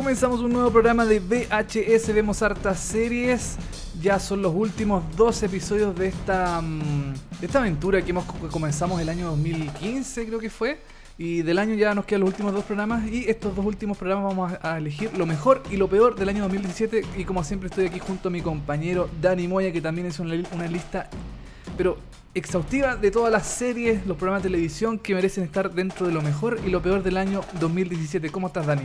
Comenzamos un nuevo programa de VHS, vemos hartas series. Ya son los últimos dos episodios de esta, mm, esta aventura que, hemos, comenzamos el año 2015, creo que fue. Y del año ya nos quedan los últimos dos programas. Y estos dos últimos programas vamos a, a elegir lo mejor y lo peor del año 2017. Y como siempre, estoy aquí junto a mi compañero Dani Moya, que también es una, una lista, pero exhaustiva de todas las series, los programas de televisión que merecen estar dentro de lo mejor y lo peor del año 2017. ¿Cómo estás, Dani?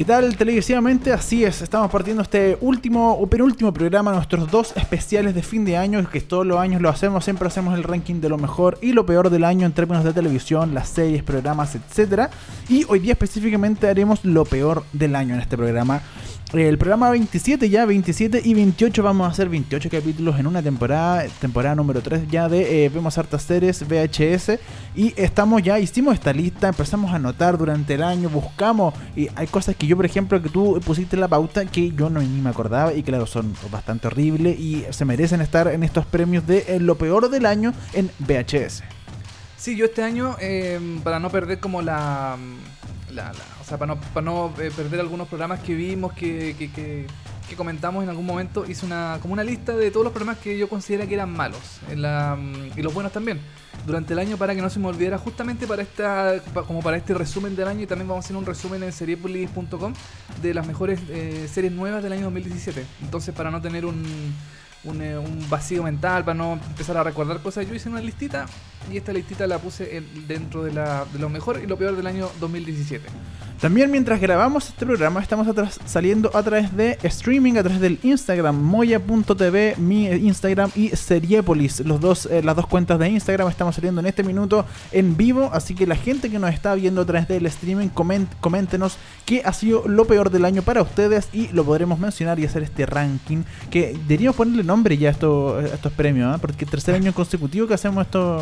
¿Qué tal televisivamente? Así es, estamos partiendo este último o penúltimo programa, nuestros dos especiales de fin de año, que todos los años lo hacemos, siempre hacemos el ranking de lo mejor y lo peor del año en términos de televisión, las series, programas, etc. Y hoy día específicamente haremos lo peor del año en este programa. El programa 27 ya, 27 y 28 vamos a hacer 28 capítulos en una temporada, temporada número 3 ya de eh, Vemos Hartas Series VHS y estamos ya, hicimos esta lista, empezamos a anotar durante el año, buscamos y hay cosas que yo por ejemplo que tú pusiste la pauta que yo no ni me acordaba y claro son bastante horribles y se merecen estar en estos premios de eh, lo peor del año en VHS. Sí, yo este año, eh, para no perder como la, la, sea, para no, eh, perder algunos programas que vimos, que, comentamos en algún momento, hice una como una lista de todos los programas que yo considero que eran malos en la, y los buenos también durante el año para que no se me olvidara justamente para esta como para este resumen del año y también vamos a hacer un resumen en seriepolis.com de las mejores eh, series nuevas del año 2017 entonces para no tener un, un, eh, un vacío mental para no empezar a recordar cosas yo hice una listita y esta listita la puse en- dentro de, la, de lo mejor y lo peor del año 2017 También mientras grabamos este programa estamos saliendo a través de streaming, a través del Instagram, moya.tv, mi Instagram y Seriepolis. Los dos, eh, las dos cuentas de Instagram estamos saliendo en este minuto en vivo, así que la gente que nos está viendo a través del streaming, coment- coméntenos qué ha sido lo peor del año para ustedes y lo podremos mencionar y hacer este ranking, que deberíamos ponerle nombre ya esto- estos premios, ¿ah? porque el tercer año consecutivo que hacemos esto,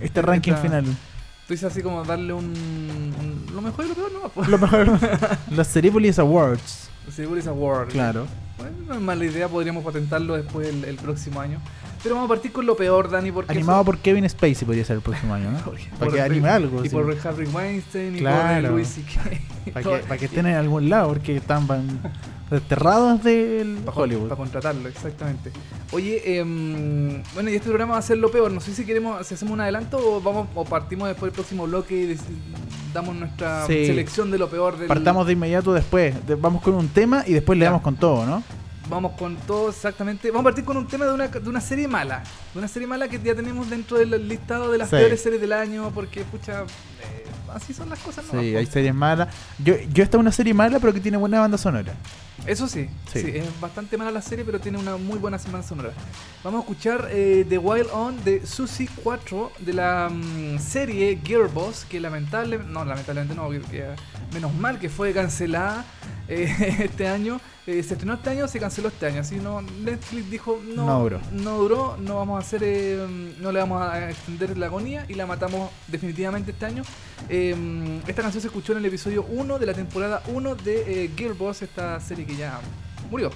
este ranking Esta- final. tú dices así como darle un, un- lo mejor y lo peor no. Lo mejor, los Seriepolis Awards. Seriepolis Award Claro. Bueno, no es mala idea, podríamos patentarlo después el, el próximo año. Pero vamos a partir con lo peor, Dani, porque... Animado eso- por Kevin Spacey podría ser el próximo año, ¿no? Para que anime algo. Y sí. por Harry Weinstein, y Claro. por Louis C.K. Para que, para que estén en algún lado, porque están van- desterrados del Hollywood. Para contratarlo, exactamente. Oye, em, bueno, y este programa va a ser lo peor. No sé si queremos, si hacemos un adelanto o vamos o partimos después del próximo bloque y damos nuestra Sí. selección de lo peor del... Partamos de inmediato después. de- vamos con un tema y después le damos con todo, ¿no? Vamos con todo exactamente. Vamos a partir con un tema de una, de una serie mala. De una serie mala que ya tenemos dentro del listado de las Sí. peores series del año. Porque, pucha, eh, así son las cosas. ¿no? Sí, hay series malas. Yo, yo esta es una serie mala, pero que tiene buena banda sonora. Eso sí, sí, Sí. es bastante mala la serie, pero tiene una muy buena semana sonora. Vamos a escuchar eh, The Wild On de Susie 4 de la mm, serie Gearbox, que lamentable, no, lamentablemente no, que- que, menos mal que fue cancelada eh, este año. Eh, se estrenó este año, se canceló este año. Así no, Netflix dijo no, No duró. no duró, no vamos a hacer, eh, no le vamos a extender la agonía y la matamos definitivamente este año. Eh, esta canción se escuchó en el episodio 1 de la temporada 1 de eh, Gearbox, esta serie que ya murió.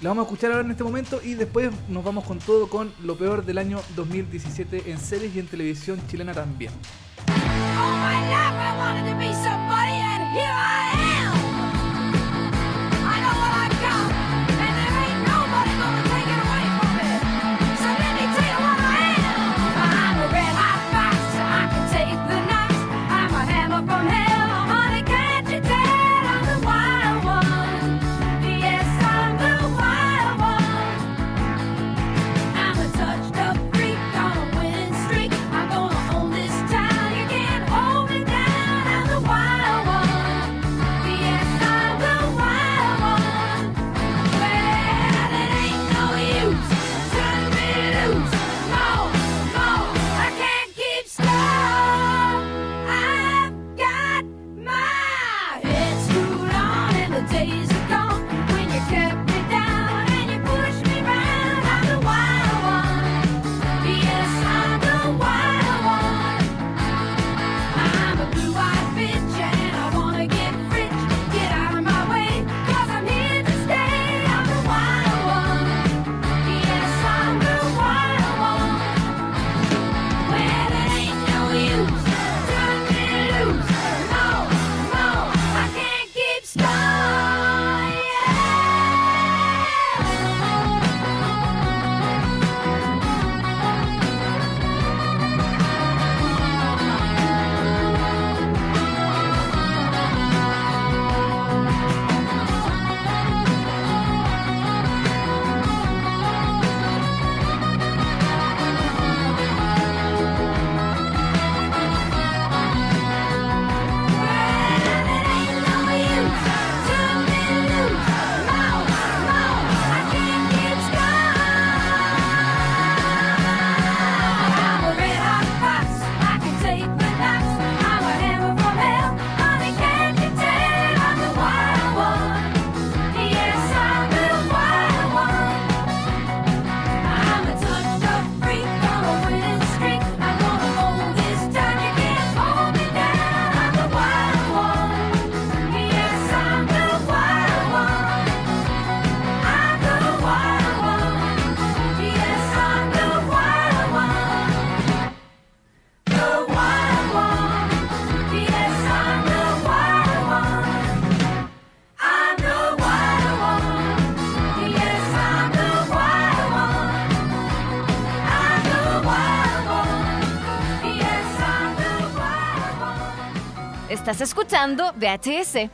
La vamos a escuchar ahora en este momento y después nos vamos con todo con lo peor del año 2017 en series y en televisión chilena también. All my life I wanted to be somebody, and here I am. Escuchando VHS.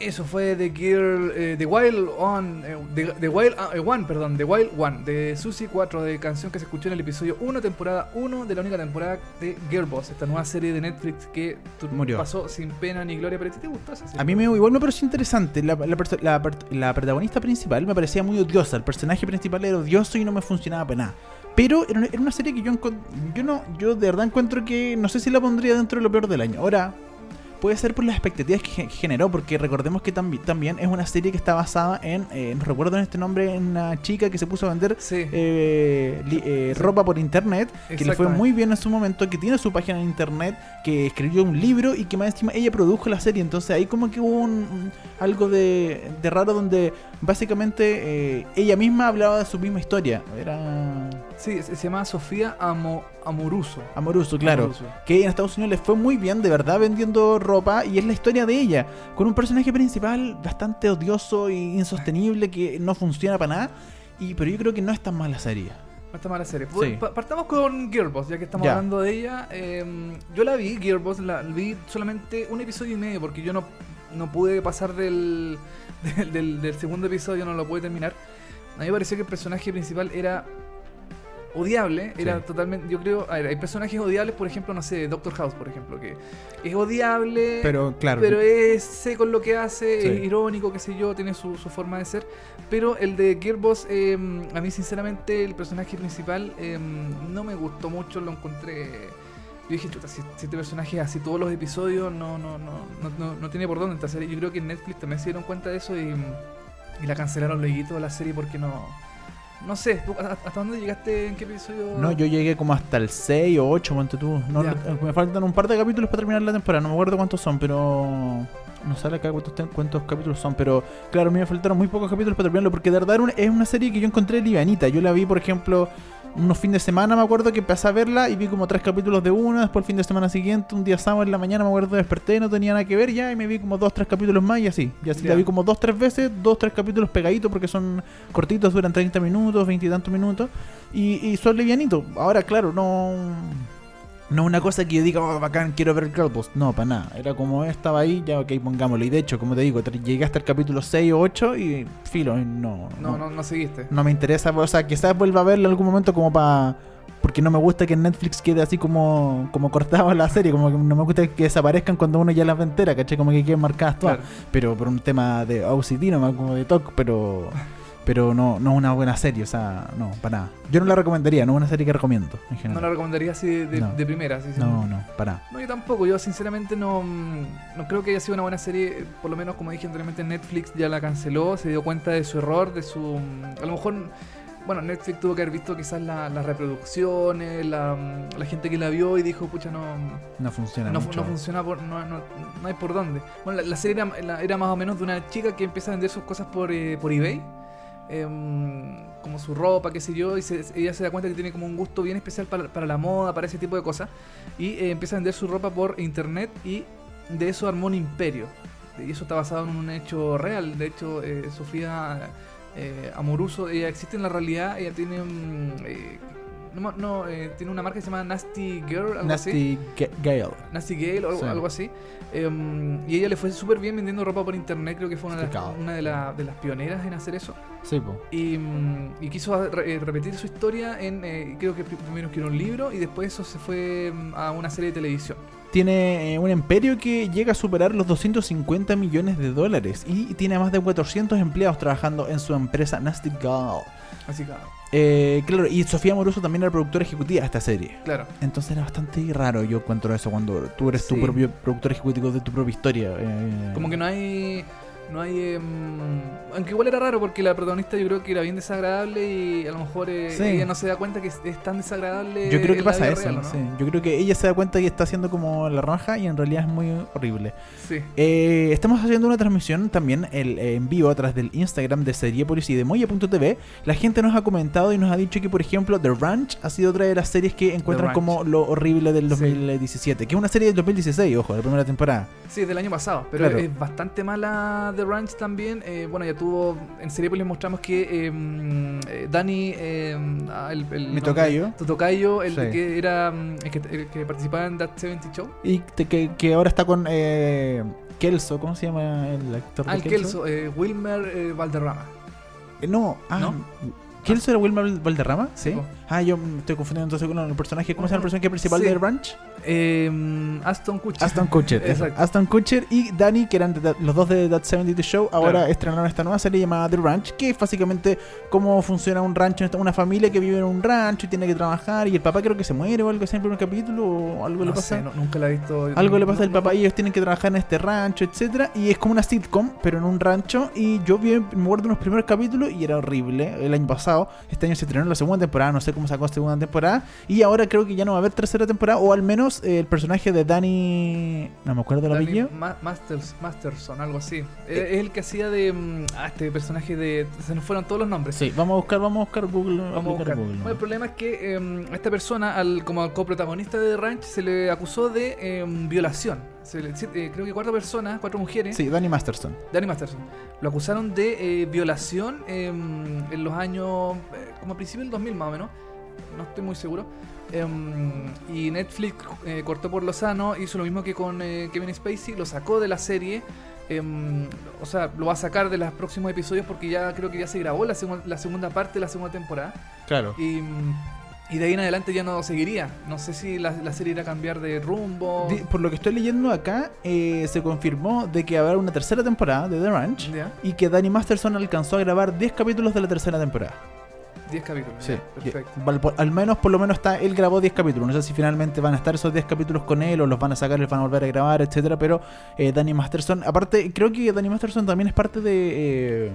Eso fue The Girl, eh, The Wild One, eh, The, The Wild eh, One, perdón, The Wild One, de Susie 4, de canción que se escuchó en el episodio 1, temporada 1 de la única temporada de Girlboss, esta nueva serie de Netflix que Murió. pasó sin pena ni gloria, pero ¿a ti te gustó esa serie? A mí me, igual me pareció interesante. La, la la la protagonista principal me parecía muy odiosa. El personaje principal era odioso y no me funcionaba para nada. Pero era una, era una serie que yo yo no yo de verdad encuentro que no sé si la pondría dentro de lo peor del año. Ahora puede ser por las expectativas que ge- generó, porque recordemos que tambi- también es una serie que está basada en, eh, no recuerdo en este nombre, en una chica que se puso a vender Sí, eh, li- eh, Sí. ropa por internet, que le fue muy bien en su momento, que tiene su página en internet, que escribió un libro y que más encima ella produjo la serie. Entonces ahí como que hubo un, algo de, de raro donde básicamente eh, ella misma hablaba de su misma historia. Era sí, se, llama Sofía Amo, Amoruso. amoroso, claro. Amoruso. Que en Estados Unidos les fue muy bien, de verdad, vendiendo ropa. Y es la historia de ella. Con un personaje principal bastante odioso e insostenible que no funciona para nada. Y, pero yo creo que no es tan mala serie. No está mala serie. Sí. Pa- partamos con Gearbox, ya que estamos Ya. hablando de ella. Eh, yo la vi, Gearbox, la vi solamente un episodio y medio, porque yo no, no pude pasar del, del, del- del segundo episodio, no lo pude terminar. A mí me pareció que el personaje principal era odiable, era Sí. totalmente, yo creo, a ver, hay personajes odiables, por ejemplo, no sé, Doctor House, por ejemplo, que es odiable, Pero claro. pero es seco en lo que hace, Sí. es irónico, qué sé yo, tiene su, su forma de ser. Pero el de Gearbox, eh, a mí sinceramente el personaje principal eh, no me gustó mucho, lo encontré... Yo dije, chuta, si, este personaje es así todos los episodios, no, no, no, no, no, no tiene por dónde esta serie. Yo creo que en Netflix también se dieron cuenta de eso y, y la cancelaron luego de la serie porque no... No sé, ¿tú a- ¿hasta dónde llegaste? ¿En qué episodio? No, yo llegué como hasta el 6 o 8, ponte tú. No, no, me faltan un par de capítulos para terminar la temporada. No me acuerdo cuántos son, pero. No sale acá cuántos, ten- cuántos capítulos son. Pero claro, a mí me faltaron muy pocos capítulos para terminarlo. Porque de verdad era una- es una serie que yo encontré livianita. Yo la vi, por ejemplo, unos fines de semana, me acuerdo que empecé a verla y vi como tres capítulos de una. Después el fin de semana siguiente, un día sábado en la mañana, me acuerdo, desperté, no tenía nada que ver ya. Y me vi como dos, tres capítulos más y así. Y así la vi como dos, tres veces, dos, tres capítulos pegaditos porque son cortitos, duran 30 minutos, 20 y tantos minutos. Y, y son livianitos. Ahora, claro, no. No una cosa que yo diga, oh, bacán, quiero ver Girlboss. No, para nada. Era como estaba ahí, ya ok, pongámoslo. Y de hecho, como te digo, llegué hasta el capítulo 6 o 8 y filo, y no. No, no, no seguiste. no me interesa. O sea, quizás vuelva a verlo en algún momento como para. Porque no me gusta que Netflix quede así como, como cortado la serie. Como que no me gusta que desaparezcan cuando uno ya las ve entera, ¿cachai? Como que queden marcadas todas. Claro. Pero por un tema de OCD, nomás como de TOC, pero. Pero no, no es una buena serie, o sea, no, para nada. Yo no la recomendaría, no es una serie que recomiendo en No general. la recomendaría así de, de, No. de primera. Así, No, no, para nada. No, yo tampoco. Yo sinceramente no, mm, no creo que haya sido una buena serie. Por lo menos, como dije anteriormente, Netflix ya la canceló, se dio cuenta de su error, de su... mm, A lo mejor, bueno, Netflix tuvo que haber visto quizás la- las reproducciones, la, mm, la gente que la vio y dijo, pucha, no, No funciona no, mucho. no funciona, por, no, no, no hay por dónde. Bueno, la, la serie era, era más o menos de una chica que empieza a vender sus cosas por, eh, por eBay. Em, como su ropa, qué sé yo, y se- ella se da cuenta que tiene como un gusto bien especial para, para la moda, para ese tipo de cosas, y eh, empieza a vender su ropa por internet y de eso armó un imperio. Y eso está basado en un hecho real. De hecho, eh, Sofía eh, Amoruso, ella existe en la realidad, ella tiene un... eh, no, no, eh, tiene una marca que se llama Nasty Girl, algo así. Nasty Ga- Gale. Nasty Gale o algo, Sí. algo así. Em, y ella le fue súper bien vendiendo ropa por internet. Creo que fue una, de las, Explicado. una de, la- de las pioneras en hacer eso. Sí, po. Y, mm, y quiso re- eh, repetir su historia en. eh, creo que pri- primero escribió un libro y después eso se fue mm, a una serie de televisión. Tiene eh, un imperio que llega a superar los 250 millones de dólares y tiene más de 400 empleados trabajando en su empresa Nasty Gal. Así que, Eh, claro, y Sofía Moruso también era productora ejecutiva de esta serie. claro. Entonces era bastante raro yo encuentro eso cuando tú eres tu propio productor ejecutivo de tu propia historia. eh. Como que no hay. No hay. em, aunque igual era raro porque la protagonista yo creo que era bien desagradable y a lo mejor eh, Sí. ella no se da cuenta que es, es tan desagradable. Yo creo que pasa eso, real, ¿o ¿no? sí. Yo creo que ella se da cuenta que está haciendo como la raja y en realidad es muy horrible. Sí. Eh, estamos haciendo una transmisión también el- eh, en vivo a través del Instagram de Seriepolis y de Moya.tv. La gente nos ha comentado y nos ha dicho que, por ejemplo, The Ranch ha sido otra de las series que encuentran como lo horrible del Sí. 2017. Que es una serie del 2016, ojo, la primera temporada. Sí, del año pasado, pero Claro. es bastante mala The Ranch también, eh, bueno, ya tuvo. En serie pues les mostramos que eh, mm, eh, Danny, eh, ah, el, el Mi tocayo. tu tocayo, el Sí. que era. mm, El que, el que participaba en That 70 Show. Y te- que, que ahora está con eh, Kelso, ¿cómo se llama el actor de Al Kelso, eh, Wilmer eh, Valderrama. No, ah, ¿No? ¿Kelso era Wilmer Valderrama? Sí. Ah, yo me estoy confundiendo entonces con el personaje. ¿Cómo se llama el personaje principal Sí. de The Ranch? Eh, mm, Aston Kutcher. Aston Kutcher. Exacto. Aston Kutcher y Danny, que eran de los dos de That 70 Show, ahora Claro. estrenaron esta nueva serie llamada The Ranch, que es básicamente cómo funciona un rancho, una familia que vive en un rancho y tiene que trabajar, y el papá creo que se muere o algo así en el primer capítulo, o algo le pasa. sé, no- nunca la he visto. Algo le pasa al papá y ellos tienen que trabajar en este rancho, etcétera Y es como una sitcom, pero en un rancho. Y yo vi, me acuerdo unos primeros capítulos y era horrible. El año pasado, este año se estrenó la segunda temporada, no sé cómo sacó la segunda temporada. Y ahora creo que ya no va a haber tercera temporada, o al menos el personaje de Danny. No me acuerdo el apellido. Ma- Masters, Masterson, algo así. Eh, Es el que hacía de. mm, Ah, este personaje de. Se nos fueron todos los nombres. Sí, vamos a buscar, vamos a buscar Google. Vamos a aplicar buscar. Google, Bueno, el problema es que eh, a esta persona, al, como al coprotagonista de The Ranch, se le acusó de eh, violación. Se le- sí, eh, creo que cuatro personas, cuatro mujeres, Sí, Danny Masterson. Danny Masterson, lo acusaron de eh, violación eh, en los años, eh, como a principios del 2000 más o menos, no estoy muy seguro. Em, y Netflix eh, cortó por lo sano, hizo lo mismo que con eh, Kevin Spacey, lo sacó de la serie. em, o sea, lo va a sacar de los próximos episodios porque ya creo que ya se grabó la, segun- la segunda parte de la segunda temporada. Claro. Y, y de ahí en adelante ya no seguiría. No sé si la, la serie irá a cambiar de rumbo. Por lo que estoy leyendo acá, eh, se confirmó de que habrá una tercera temporada de The Ranch. Y que Danny Masterson alcanzó a grabar 10 capítulos de la tercera temporada. 10 capítulos. Sí, perfecto. al menos por lo menos está él grabó 10 capítulos. No sé si finalmente van a estar esos 10 capítulos con él o los van a sacar, les van a volver a grabar, etcétera. Pero eh, Danny Masterson, aparte, creo que Danny Masterson también es parte de. eh,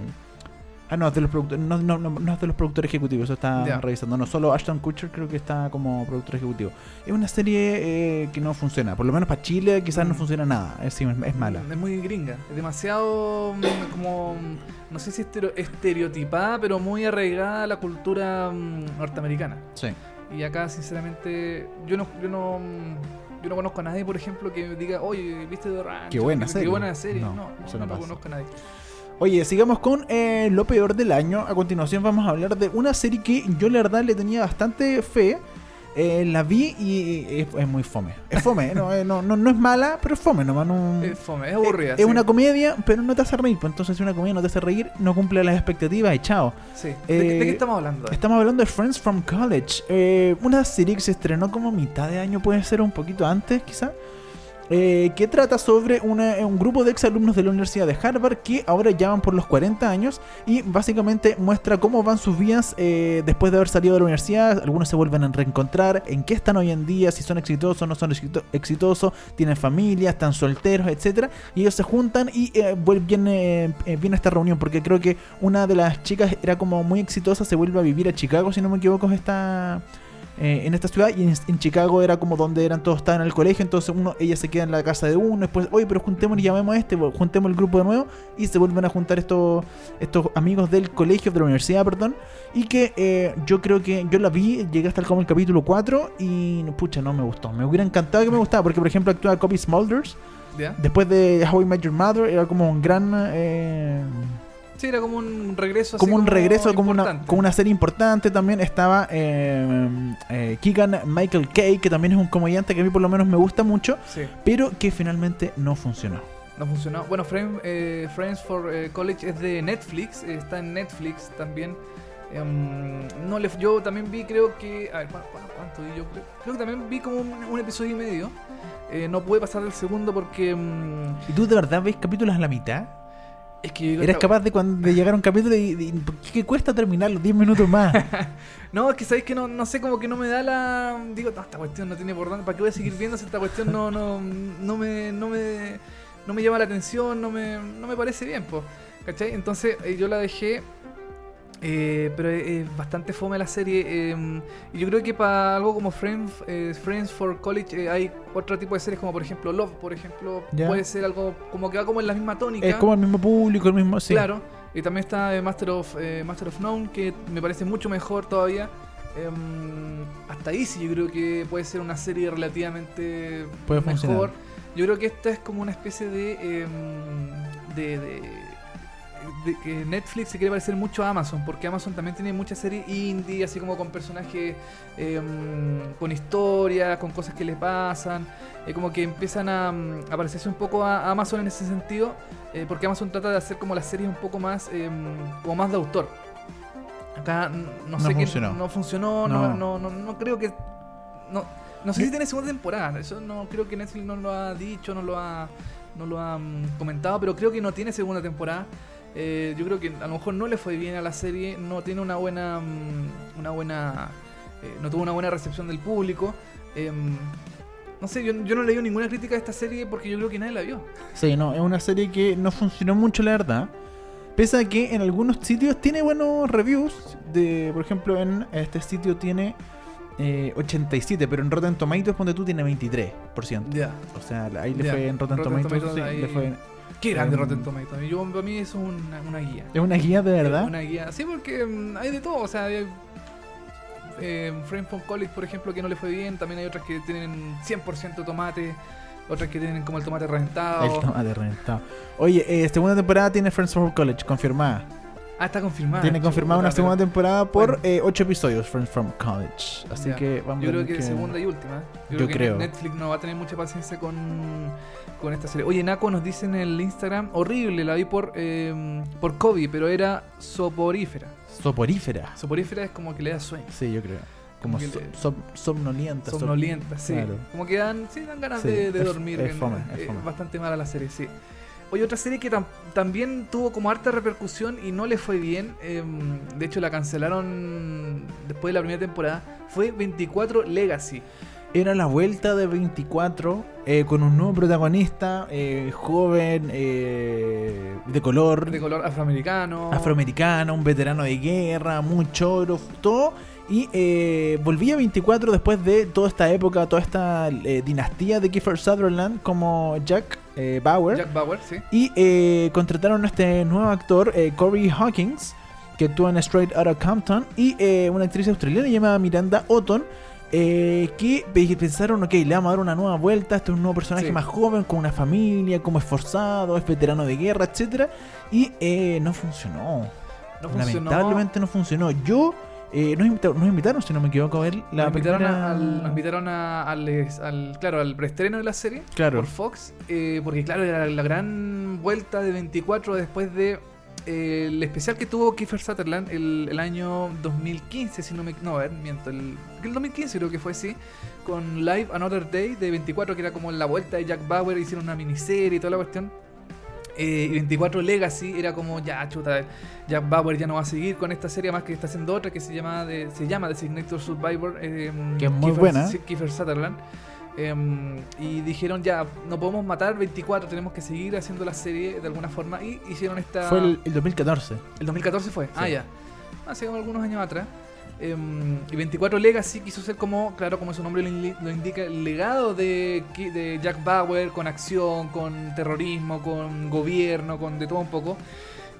ah, no, es de los productores, no, no, no, no es de los productores ejecutivos, eso está Ya. revisando. No, solo Ashton Kutcher creo que está como productor ejecutivo. Es una serie eh, que no funciona, por lo menos para Chile quizás no Mm. funciona nada, es, es mala. Es muy gringa. Es demasiado mm, como. mm, No sé si estereo- estereotipada, pero muy arraigada a la cultura mm, norteamericana. Sí. Y acá, sinceramente, yo no, yo no, mm, yo no conozco a nadie, por ejemplo, que diga, oye, ¿viste The Ranch? Qué buena Qué, serie". buena serie. No, No, no, no conozco a nadie. Oye, sigamos con eh, lo peor del año. A continuación vamos a hablar de una serie que yo la verdad le tenía bastante fe. Eh, la vi y es, es muy fome. Es fome, no, eh, no, no, no es mala, pero es fome nomás. No, Es fome, es aburrida. es sí. una comedia, pero no te hace reír. Pues entonces si una comedia no te hace reír, no cumple las expectativas y chao. Sí. ¿De, qué- de Eh, qué estamos hablando? Estamos hablando de Friends from College. eh, una serie que se estrenó como mitad de año, puede ser un poquito antes, quizá. Eh, que trata sobre un grupo de exalumnos de la Universidad de Harvard que ahora ya van por los 40 años y básicamente muestra cómo van sus vidas eh, después de haber salido de la universidad. Algunos se vuelven a reencontrar, en qué están hoy en día, si son exitosos, no son exito- exitosos, tienen familia, están solteros, etcétera Y ellos se juntan y eh, vuel- viene, eh, viene esta reunión porque creo que una de las chicas era como muy exitosa, se vuelve a vivir a Chicago, si no me equivoco, esta, eh, en esta ciudad. Y en, en Chicago era como donde eran todos estaban en el colegio, entonces uno, ella se queda en la casa de uno, después, oye, pero juntemos y llamemos a este, bueno, juntemos el grupo de nuevo y se vuelven a juntar estos, estos amigos del colegio, de la universidad, perdón. Y que eh, yo creo que yo la vi, llegué hasta el, como el capítulo 4 y pucha, no me gustó. Me hubiera encantado que me gustara, porque por ejemplo actúa Copy Smulders. Después de How I Met Your Mother, era como un gran. eh, Sí, era como un regreso. así como un regreso, como una, como una serie importante también. Estaba eh, eh, Keegan Michael Kay, que también es un comediante que a mí por lo menos me gusta mucho, Sí, pero que finalmente no funcionó. no funcionó. Bueno, Friends, eh, Friends for eh, College es de Netflix, está en Netflix también. Em, no le, yo también vi, creo que. A ver, ¿cu- cu- ¿cuánto vi yo? Creo, creo que también vi como un, un episodio y medio. Eh, no pude pasar del segundo porque. mm, ¿Y tú de verdad ves capítulos a la mitad? Es que yo digo, ¿Eres esta- capaz de, cuando, de llegar a un capítulo y, y- ¿por qué cuesta terminar los 10 minutos más? No, es que sabéis que no, no sé, como que no me da la. Digo, "No, esta cuestión no tiene por dónde. ¿Para qué voy a seguir viendo si esta cuestión no, no, no me. No me no me llama la atención, no me, no me parece bien, pues. ¿Cachai? Entonces eh, yo la dejé. Eh, pero es bastante fome la serie. eh, y yo creo que para algo como Friends, eh, Friends for College eh, hay otro tipo de series, como por ejemplo Love, por ejemplo. Puede ser algo como que va como en la misma tónica. es como el mismo público, el mismo. Sí. Claro. Y también está eh, Master of eh, Master of None, que me parece mucho mejor todavía. Em, hasta ahí sí yo creo que puede ser una serie relativamente Puede mejor. funcionar. Yo creo que esta es como una especie de, em, de, de de que Netflix se quiere parecer mucho a Amazon, porque Amazon también tiene muchas series indie, así como con personajes eh, con historias, con cosas que les pasan, eh, como que empiezan a, mm, a parecerse un poco a Amazon en ese sentido, eh, porque Amazon trata de hacer como las series un poco más, eh, como más de autor. Acá no sé funcionó. qué no funcionó, No. no, no, no, creo que no, no sé si tiene segunda temporada, eso no creo que Netflix no lo ha dicho, no lo ha no lo ha mm, comentado, pero creo que no tiene segunda temporada. Eh, yo creo que a lo mejor no le fue bien a la serie, no tiene una buena mm, una buena eh, no tuvo una buena recepción del público. Em, no sé, yo, yo no leí ninguna crítica de esta serie porque yo creo que nadie la vio. Sí, no, es una serie que no funcionó mucho, la verdad. Pese a que en algunos sitios tiene buenos reviews. De, por ejemplo, en este sitio tiene eh, 87, pero en Rotten Tomatoes, ponte tú, tiene 23%. Ya. O sea, ahí le fue en Rotten, Rotten Tomatoes. Tomatoes sí, ahí- le fue- Qué grande Em, Rotten Tomatoes. Yo, para mí eso es una, una guía. Es una guía de verdad. Una guía. Sí, porque mm, hay de todo. O sea, hay eh, Frame from College, por ejemplo, que no le fue bien. También hay otras que tienen 100% tomate. Otras que tienen como el tomate reventado. El tomate reventado. Oye, eh, segunda temporada tiene Friends from College, confirmada. Ah, está confirmada. tiene confirmada una segunda temporada por Bueno. 8 episodios, Friends from College. Así Ya. que vamos Yo creo que segunda y última. Yo, Yo creo que. Netflix no va a tener mucha paciencia con, con esta serie. Oye, Naco nos dice en el Instagram, horrible, la vi por, eh, por COVID, pero era soporífera. Soporífera. Soporífera es como que le da sueño. Sí, yo creo. Como so- som- somnolienta. som- Somnolienta, sí. claro. Como que dan, sí, dan ganas Sí, de, dormir. es fome, es eh, fome. bastante mala la serie, sí. Oye, otra serie que tam- también tuvo como harta repercusión y no le fue bien, eh, de hecho la cancelaron después de la primera temporada, fue 24 Legacy. Era la vuelta de 24 eh, con un nuevo protagonista, eh, joven, eh, de color, De color afroamericano. afroamericano, un veterano de guerra, mucho oro, todo. Y eh, volvía a 24 después de toda esta época, toda esta eh, dinastía de Kiefer Sutherland como Jack eh, Bauer. Jack Bauer, sí. Y eh, contrataron a este nuevo actor, eh, Corey Hawkins, que actúa en Straight Outta Compton, y una actriz australiana llamada Miranda Otton, eh, que pe- pensaron, ok, le vamos a dar una nueva vuelta, este es un nuevo personaje Sí. más joven, con una familia, como esforzado, es veterano de guerra, etcétera Y no funcionó. No funcionó. Lamentablemente no funcionó. Yo, eh, nos, invitaron, nos invitaron, si no me equivoco, a ver la nos invitaron, a- al, nos invitaron a- al, claro, al preestreno de la serie Claro. por Fox, eh, porque claro, era la gran vuelta de 24 después de eh, el especial que tuvo Kiefer Sutherland el, el año 2015, si no me... No, a ver, miento, el, el 2015 creo que fue así, con Live Another Day de 24, que era como la vuelta de Jack Bauer, hicieron una miniserie y toda la cuestión. Eh, y 24 Legacy era como ya chuta Jack Bauer ya no va a seguir con esta serie más que está haciendo otra que se llama de, se llama Designator Survivor eh, Que es muy Kiefer- buena. Kiefer Sutherland. Em, y dijeron ya no podemos matar 24 tenemos que seguir haciendo la serie de alguna forma. Y hicieron esta Fue el, el 2014. el 2014 fue ah ya. Hace algunos años atrás Em, y 24 Legacy quiso ser como, claro, como su nombre lo, indi- lo indica, el legado de, de Jack Bauer con acción, con terrorismo, con gobierno, con de todo un poco.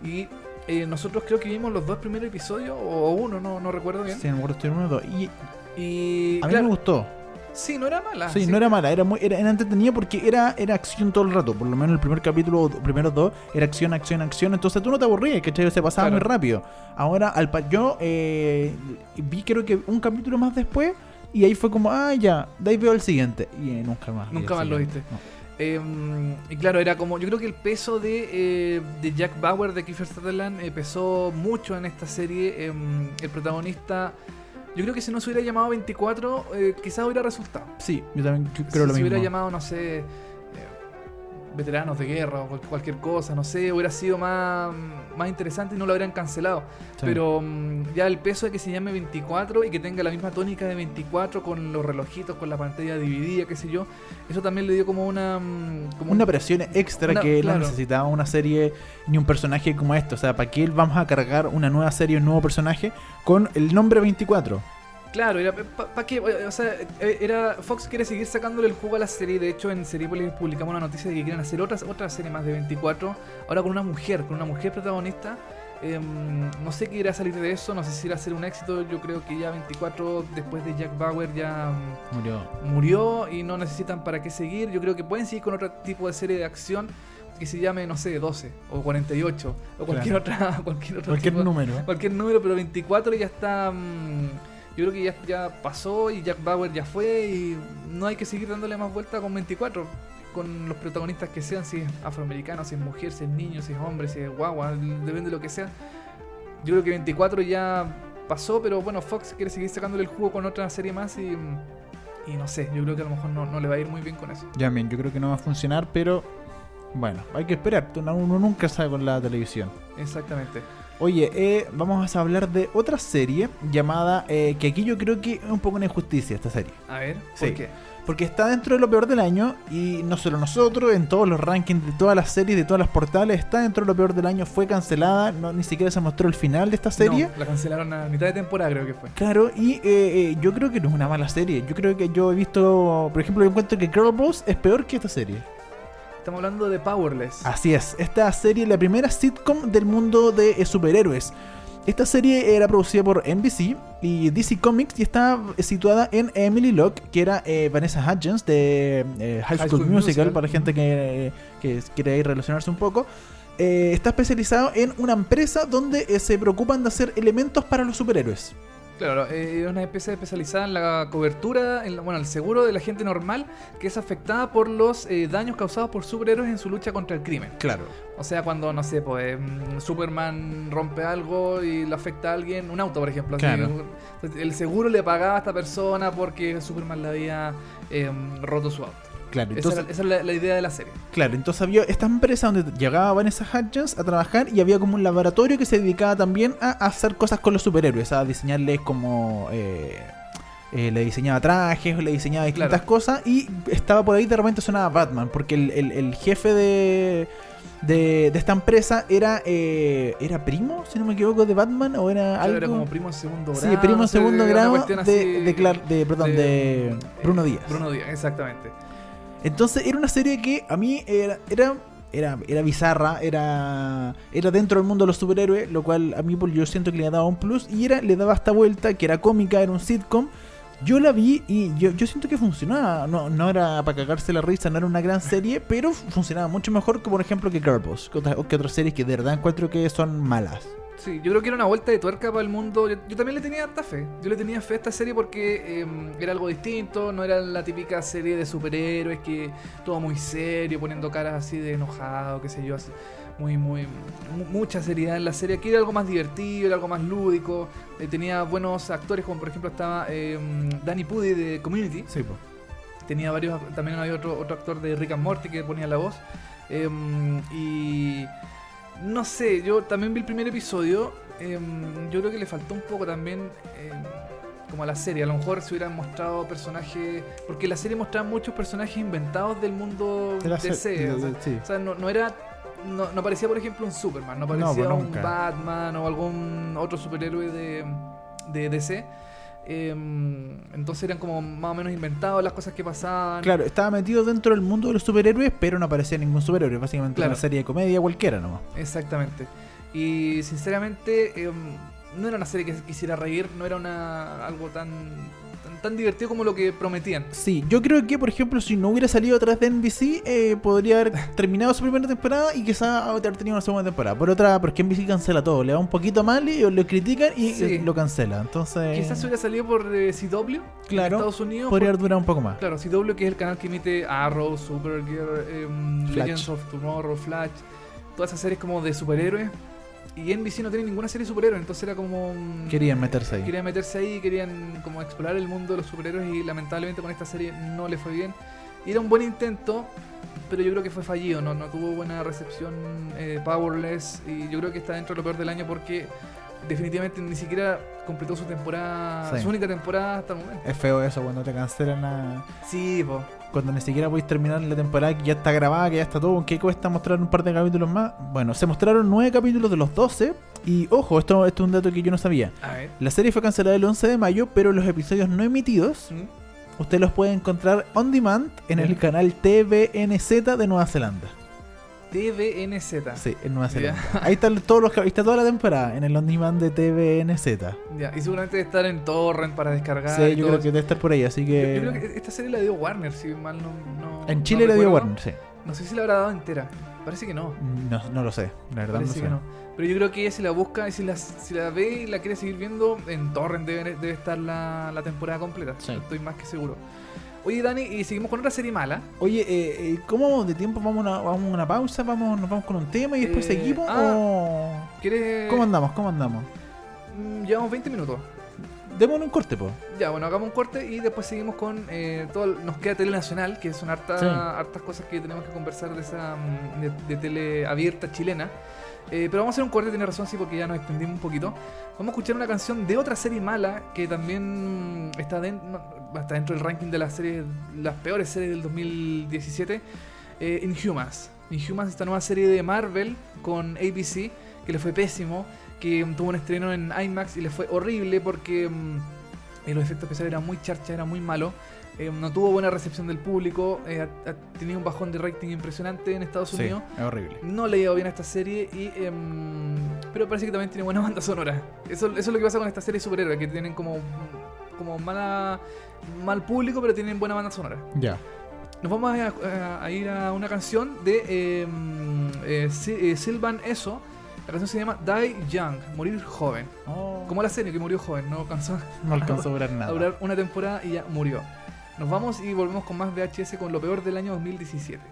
Y eh, nosotros creo que vimos los dos primeros episodios, o uno, no, no recuerdo bien. Sí, me acuerdo, estoy en uno o dos. Y Y a mí claro, me gustó. Sí, no era mala. Sí, no era mala, era muy era, era entretenida porque era, era acción todo el rato. Por lo menos el primer capítulo, o primeros dos, era acción, acción, acción. Entonces tú no te aburrías, que se pasaba Claro. muy rápido. Ahora, al pa- yo eh, vi creo que un capítulo más después y ahí fue como, ah, ya, de ahí veo el siguiente. Y eh, nunca más. Nunca más lo viste. No. Em, y claro, era como. Yo creo que el peso de, eh, de Jack Bauer, de Kiefer Sutherland, eh, pesó mucho en esta serie. Em, el protagonista. Yo creo que si no se hubiera llamado 24, eh, quizás hubiera resultado. Sí, yo también creo si lo se mismo. hubiera llamado, no sé. Veteranos de guerra o cual- cualquier cosa, no sé, hubiera sido más, más interesante y no lo habrían cancelado. Sí. Pero mm, ya el peso de que se llame 24 y que tenga la misma tónica de 24 con los relojitos, con la pantalla dividida, qué sé yo, eso también le dio como una... mm, Como una un- presión extra Una- que claro. no necesitaba una serie ni un personaje como este. O sea, ¿para qué vamos a cargar una nueva serie, un nuevo personaje con el nombre 24? Claro, era para qué, o sea, eh, era Fox quiere seguir sacándole el jugo a la serie. De hecho, en Seriepolis publicamos una noticia de que quieren hacer otras otra serie más de 24, ahora con una mujer, con una mujer protagonista. Em, no sé qué irá a salir de eso, no sé si irá a ser un éxito. Yo creo que ya 24 después de Jack Bauer ya mm, Murió. murió y no necesitan para qué seguir. Yo creo que pueden seguir con otro tipo de serie de acción. que se llame, no sé, 12 o 48 o cualquier otra cualquier otro Cualquier tipo- número. cualquier número, pero 24 ya está. mm, yo creo que ya, ya pasó y Jack Bauer ya fue y no hay que seguir dándole más vuelta con 24. Con los protagonistas que sean, si es afroamericano, si es mujer, si es niño, si es hombre, si es guagua, depende de lo que sea. Yo creo que 24 ya pasó, pero bueno, Fox quiere seguir sacándole el jugo con otra serie más y. Y no sé, yo creo que a lo mejor no, no le va a ir muy bien con eso. Ya bien, yo creo que no va a funcionar, pero bueno, hay que esperar. Uno uno nunca sabe con la televisión. Exactamente. Oye, eh, vamos a hablar de otra serie llamada, eh, que aquí yo creo que es un poco una injusticia esta serie. A ver, Sí. ¿por qué? Porque está dentro de lo peor del año y no solo nosotros, en todos los rankings de todas las series, de todas las portales, está dentro de lo peor del año, fue cancelada, no, ni siquiera se mostró el final de esta serie. No, la cancelaron a mitad de temporada, creo que fue. Claro, y eh, eh, yo creo que no es una mala serie. Yo creo que yo he visto, por ejemplo, yo encuentro que Girl Boss es peor que esta serie. Estamos hablando de Powerless. Así es, esta serie es la primera sitcom del mundo de eh, superhéroes. Esta serie era producida por NBC y DC Comics y está situada en Emily Locke, que era eh, Vanessa Hudgens de eh, High, School, Musical, Musical. para gente que, que quiere relacionarse un poco. Eh, está especializado en una empresa donde eh, se preocupan de hacer elementos para los superhéroes. Claro, eh, es una empresa especializada en la cobertura, en la- bueno, el seguro de la gente normal que es afectada por los eh, daños causados por superhéroes en su lucha contra el crimen. Claro. O sea, cuando, no sé, pues mm, Superman rompe algo y le afecta a alguien, un auto, por ejemplo. así, Claro. entonces, el seguro le pagaba a esta persona porque Superman le había eh, roto su auto. Claro, Esa entonces, era- esa es la, la idea de la serie. Claro, entonces había esta empresa donde llegaba Vanessa Hudgens a trabajar y había como un laboratorio que se dedicaba también a hacer cosas con los superhéroes, a diseñarles como... eh, eh, le diseñaba trajes, le diseñaba distintas Claro. cosas y estaba por ahí de repente sonaba Batman, porque el, el- el jefe de, de, de esta empresa era eh, era primo, si no me equivoco, de Batman o era Claro, algo... Era como primo en segundo grado. sí, primo segundo grado de, de, de- perdón, de, eh, Bruno Díaz. Bruno Díaz, exactamente. Entonces era una serie que a mí era, era, era, era bizarra, era, era dentro del mundo de los superhéroes, lo cual a mí pues, yo siento que le daba un plus y era, le daba esta vuelta, que era cómica, era un sitcom. Yo la vi y yo, yo siento que funcionaba. No, no era para cagarse la risa, no era una gran serie, pero funcionaba mucho mejor que, por ejemplo, que Girl Boss, que, que otras series que de verdad encuentro que son malas. Sí, yo creo que era una vuelta de tuerca para el mundo. Yo, yo también le tenía harta fe. Yo le tenía fe a esta serie porque eh, era algo distinto, no era la típica serie de superhéroes que todo muy serio, poniendo caras así de enojado, qué sé yo, así, muy, muy, mu- mucha seriedad en la serie. Aquí era algo más divertido, era algo más lúdico. eh, tenía buenos actores, como por ejemplo estaba eh, Danny Pudi de Community. Sí, pues. Tenía varios, también había otro, otro actor de Rick and Morty que ponía la voz. Em, y no sé, yo también vi el primer episodio. em, yo creo que le faltó un poco también em, como a la serie. A lo mejor se hubieran mostrado personajes. Porque la serie mostraba muchos personajes inventados del mundo De DC. se- o sea, sí. o sea, no, no era. No, no parecía, por ejemplo, un Superman, no parecía pues un. Batman o algún otro superhéroe de, de DC. Em, entonces eran como más o menos inventados las cosas que pasaban. Claro, estaba metido dentro del mundo de los superhéroes, pero no aparecía ningún superhéroe. Básicamente Claro. una serie de comedia cualquiera nomás. Exactamente. Y sinceramente, em, no era una serie que quisiera reír, no era una algo tan, tan, tan divertido como lo que prometían. Sí, yo creo que, por ejemplo, si no hubiera salido a través de NBC, eh, podría haber terminado su primera temporada y quizá haber tenido una segunda temporada. Por otra, porque NBC cancela todo, le va un poquito mal y lo critican y Sí. eh, lo cancela. Entonces, Quizás hubiera salido por eh, CW Claro, en Estados Unidos. podría por- haber durado un poco más. Claro, CW que es el canal que emite Arrow, Supergirl, Flash. Legends of Tomorrow, Flash, todas esas series como de superhéroes. Y NBC no tiene ninguna serie de superhéroes, entonces era como... un- Querían meterse ahí. Querían meterse ahí, querían como explorar el mundo de los superhéroes y lamentablemente con esta serie no le fue bien. Y era un buen intento, pero yo creo que fue fallido, no, no tuvo buena recepción eh, Powerless y yo creo que está dentro de lo peor del año porque definitivamente ni siquiera completó su temporada, Sí. su única temporada hasta el momento. Es feo eso cuando te cancelan la... Sí, po. Cuando ni siquiera podéis terminar la temporada que ya está grabada, que ya está todo, aunque cuesta mostrar un par de capítulos más. Bueno, se mostraron nueve capítulos de los 12. Y ojo, esto, esto es un dato que yo no sabía. A ver. La serie fue cancelada el 11 de mayo, pero los episodios no emitidos ¿Mm? usted los puede encontrar on demand en el canal TVNZ de Nueva Zelanda. TVNZ. Sí, en Nueva Ya. Zelanda. Ahí están todos los, ahí está toda la temporada en el on demand de TVNZ. Ya, y seguramente debe estar en torrent para descargar. Sí, yo creo que debe estar por ahí, así Yo- que. Yo, creo que esta serie la dio Warner, si mal no. no- en no Chile le dio recuerdo. Warner, sí. No sé si la habrá dado entera. Parece que no. No, no lo sé, la verdad no Parece sé. que no. Pero yo creo que ella si la busca y si la, si la ve y la quiere seguir viendo, en Torrent debe, debe estar la, la temporada completa. Sí. Estoy más que seguro. Oye, Dani, y seguimos con otra serie mala. Oye, eh, eh, ¿cómo vamos de tiempo? ¿Vamos a una, vamos a una pausa? ¿Vamos, ¿Nos vamos con un tema y después Eh, seguimos? ah. o- ¿Quieres...? ¿Cómo andamos? ¿Cómo andamos? Mm, Llevamos 20 minutos. Démosle un corte, po. Ya, bueno, hagamos un corte y después seguimos con eh, todo. el- Nos queda Tele Nacional, que son hartas, Sí. hartas cosas que tenemos que conversar de esa mm, de, de tele abierta chilena. Eh, pero vamos a hacer un corte, tiene razón, sí, porque ya nos extendimos un poquito. Vamos a escuchar una canción de otra serie mala que también está, den- no, está dentro del ranking de las series, las peores series del 2017. eh, Inhumans. Inhumans, esta nueva serie de Marvel con ABC, que le fue pésimo, que tuvo un estreno en IMAX y le fue horrible porque eh, los efectos especiales eran muy charcha, era muy malo. eh, no tuvo buena recepción del público, eh, ha- ha tenido un bajón de rating impresionante en Estados Sí, Unidos. es horrible. No le ha ido bien a esta serie, y, em, pero parece que también tiene buena banda sonora. Eso, eso es lo que pasa con esta serie de superhéroes, que tienen como, como mala, mal público, pero tienen buena banda sonora. Ya. Nos vamos a, a- a ir a una canción de em, eh, Si- eh, Sylvan Eso. La canción se llama Die Young, Morir Joven. Como la serie que murió joven, no alcanzó no alcanzó a durar a nada. durar una temporada y ya murió. Nos vamos y volvemos con más VHS con lo peor del año 2017.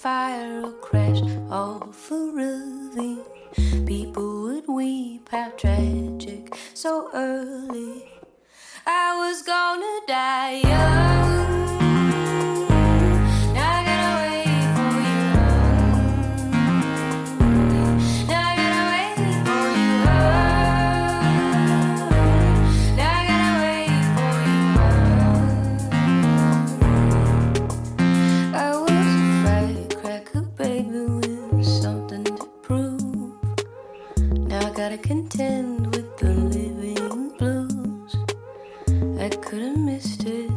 Fire or crash off a ravine. People would weep how tragic so early. I was gonna die young. With the living blues. I could have missed it.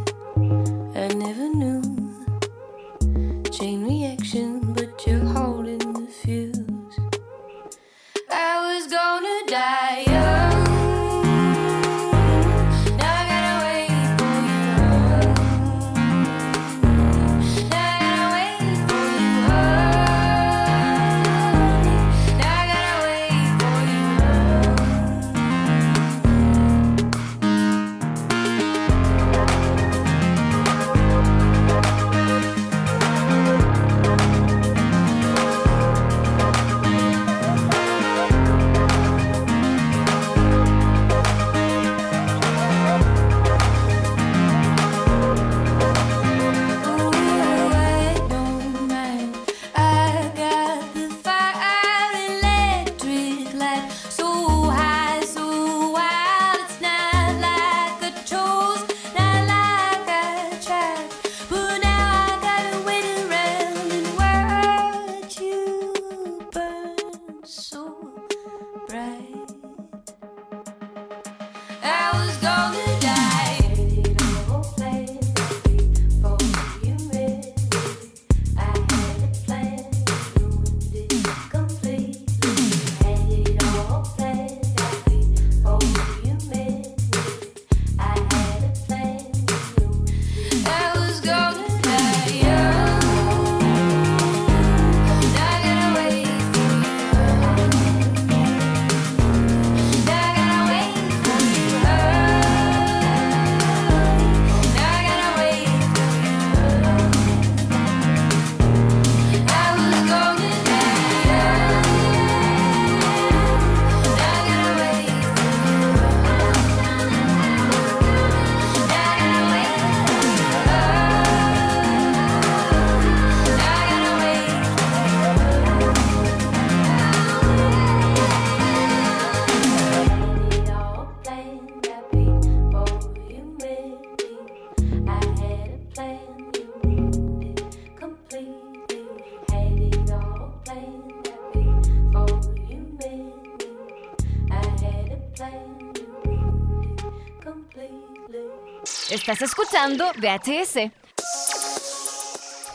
Estás escuchando VHS.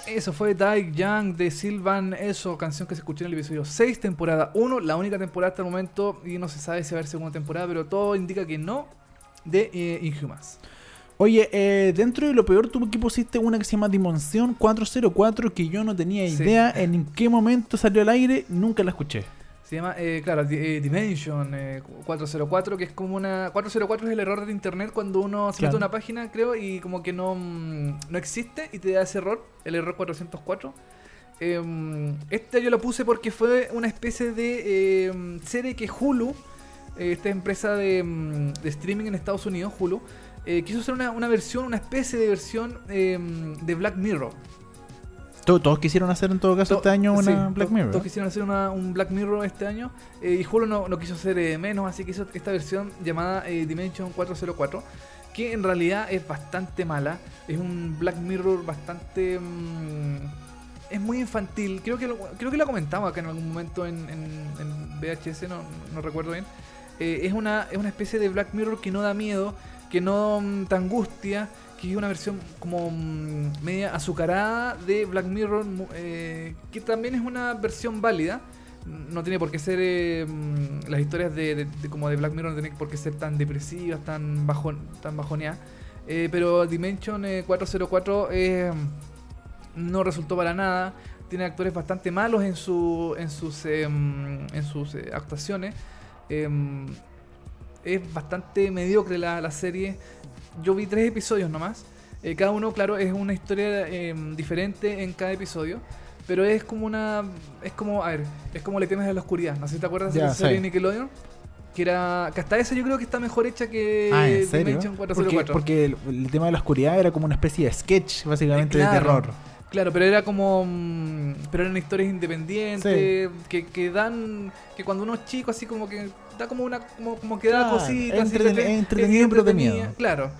Eso fue Die Young de Sylvan Eso, canción que se escuchó en el episodio 6, temporada 1, la única temporada hasta el momento, y no se sabe si va a haber segunda temporada, pero todo indica que no, de eh, Inhumans. Oye, eh, dentro de lo peor, tú aquí pusiste una que se llama Dimensión 404, que yo no tenía Sí. idea en qué momento salió al aire, nunca la escuché. Se llama, eh, claro, eh, Dimension eh, 404, que es como una... 404 es el error de internet cuando uno se mete Claro. a una página, creo, y como que no, mm, no existe y te da ese error, el error 404. Eh, este yo lo puse porque fue una especie de eh, serie que Hulu, eh, esta empresa de, mm, de streaming en Estados Unidos, Hulu, eh, quiso hacer una, una versión, una especie de versión eh, de Black Mirror. To- Todos quisieron hacer en todo caso To- este año una sí, Black Mirror. Todos quisieron hacer una- un Black Mirror este año eh, y Hulu no, no quiso hacer eh, menos, así que hizo esta versión llamada eh, Dimension 404, que en realidad es bastante mala. Es un Black Mirror bastante. mm, es muy infantil. Creo que lo, creo que lo comentaba acá en algún momento en, en- en VHS, no, no recuerdo bien. Eh, es, una, es una especie de Black Mirror que no da miedo, que no mm, te angustia, que es una versión como mm, media azucarada de Black Mirror, eh, que también es una versión válida. No tiene por qué ser eh, mm, las historias de, como de Black Mirror, no tienen por qué ser tan depresivas, tan, bajo, tan bajoneadas. Eh, pero Dimension eh, 404 eh, no resultó para nada. Tiene actores bastante malos en, su, en sus, em, en sus actuaciones. Es bastante mediocre la, la serie. Yo vi tres episodios nomás. Eh, cada uno, claro, es una historia em, diferente en cada episodio. Pero es como una. Es como. A ver, es como Le temes a la oscuridad. No sé si te acuerdas de esa serie sí. Nickelodeon. Que era. Que hasta esa yo creo que está mejor hecha que Ah, ¿en serio? Dimension Porque, 404. porque el, el tema de la oscuridad era como una especie de sketch, básicamente, Eh, de claro. terror. Claro, pero era como. mm, Pero eran historias independientes. Que, que dan. Que cuando uno es chico, así como que. Da como una. Como, como que da Claro, cositas. así, entreten- ¿cachai? entretenido, Es entretenida, entretenido. Claro.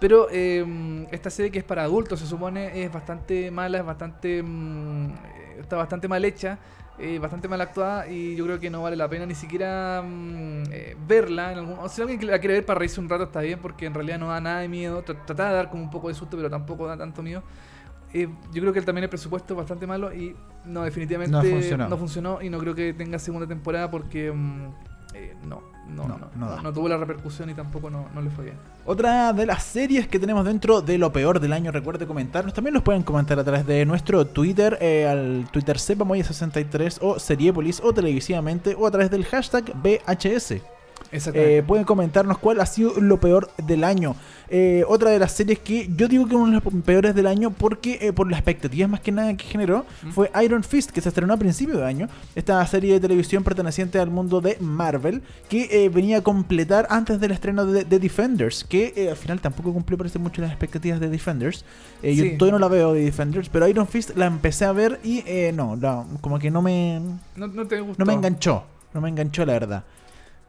Pero eh, esta serie que es para adultos, se supone, es bastante mala, es bastante. mm, está bastante mal hecha. eh, bastante mal actuada y yo creo que no vale la pena ni siquiera mm, eh, verla. En algún, o si alguien la quiere ver para reírse un rato está bien porque en realidad no da nada de miedo. Tra- Trata de dar como un poco de susto, pero tampoco da tanto miedo. Eh, yo creo que también el presupuesto es bastante malo y no, definitivamente No ha funcionado. no funcionó y no creo que tenga segunda temporada porque mm, eh, no, no, No, no, no da. no tuvo la repercusión y tampoco no, no le fue bien. Otra de las series que tenemos dentro de lo peor del año, recuerde comentarnos. También nos pueden comentar a través de nuestro Twitter, eh, al Twitter Sepamoya63 o Seriepolis o televisivamente o a través del hashtag VHS. Eh, pueden comentarnos cuál ha sido lo peor del año. Eh, otra de las series que yo digo que una de las peores del año porque eh, por las expectativas más que nada que generó fue Iron Fist que se estrenó a principio de año. Esta serie de televisión perteneciente al mundo de Marvel que eh, venía a completar antes del estreno de The Defenders que al final tampoco cumplió parece mucho las expectativas de Defenders. Sí. Yo todavía no la veo de Defenders pero Iron Fist la empecé a ver y eh, no, no, como que no me, no, no te gustó. no me enganchó. No me enganchó la verdad.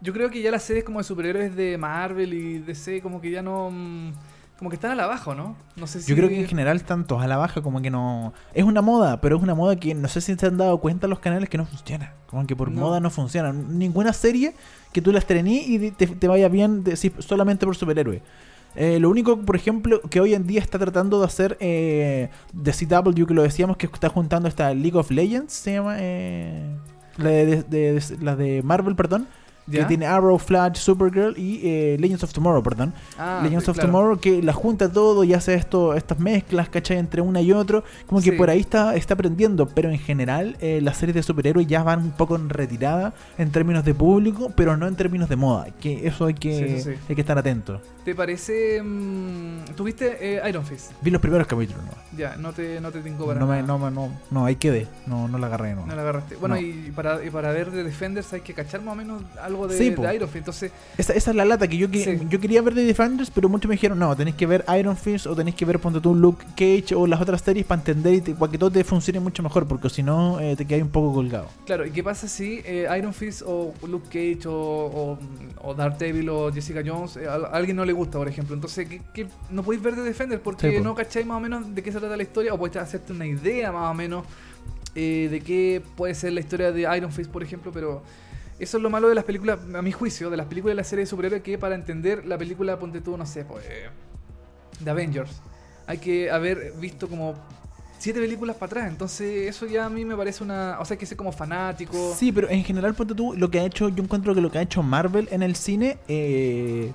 Yo creo que ya las series como de superhéroes de Marvel y DC como que ya no... mm, Como que están a la baja, ¿no? No sé si... Yo creo que en general están todos a la baja, como que no. Es una moda, pero es una moda que no sé si se han dado cuenta los canales que no funciona. Como que por No. moda no funciona. Ninguna serie que tú la estrenes y te, te vaya bien de- si- solamente por superhéroe. Eh, lo único, por ejemplo, que hoy en día está tratando de hacer eh, de CW, que lo decíamos, que está juntando esta League of Legends, se llama. eh, la, de, de- de- la de Marvel, perdón. Que tiene Arrow, Flash, Supergirl y eh, Legends of Tomorrow, perdón. Ah, Legends sí, of claro. Tomorrow que la junta todo y hace esto, estas mezclas, ¿cachai? Entre una y otro. Como que Sí. por ahí está, está aprendiendo, pero en general eh, las series de superhéroes ya van un poco en retirada en términos de público, pero no en términos de moda. Que eso hay que, sí. Hay que estar atento. ¿Te parece... mm, ¿Tuviste eh, Iron Fist? Vi los primeros capítulos, ¿no? Ya, no te, no te tincó para No, me, nada. no, me- no, no, ahí quedé. No, no la agarré, no. No la agarraste. Bueno, No. y, para, y para ver de Defenders hay que cachar más o menos algo de, Sí, de po. Iron Fist. Entonces, Esa, esa es la lata que yo, que- Sí. yo quería ver de Defenders, pero muchos me dijeron, no, tenéis que ver Iron Fist o tenéis que ver, ponte tú, Luke Cage o las otras series para entender y te- para que todo te funcione mucho mejor, porque si no, eh, te quedas un poco colgado. claro, ¿y qué pasa si eh, Iron Fist o Luke Cage o, o, o Daredevil o Jessica Jones eh, a, a alguien no le gusta, por ejemplo? Entonces, ¿qué, qué- no podéis ver de Defenders porque Sí, no cacháis más o menos de qué se trata la historia o podéis hacerte una idea más o menos eh, de qué puede ser la historia de Iron Fist, por ejemplo, pero... Eso es lo malo de las películas, a mi juicio, de las películas de la serie de superhéroes, que para entender la película, ponte tú, no sé, pues... de Avengers, hay que haber visto como siete películas para atrás. Entonces, eso ya a mí me parece una. O sea, que ser como fanático. Sí, pero en general, ponte tú, lo que ha hecho, yo encuentro que lo que ha hecho Marvel en el cine, eh,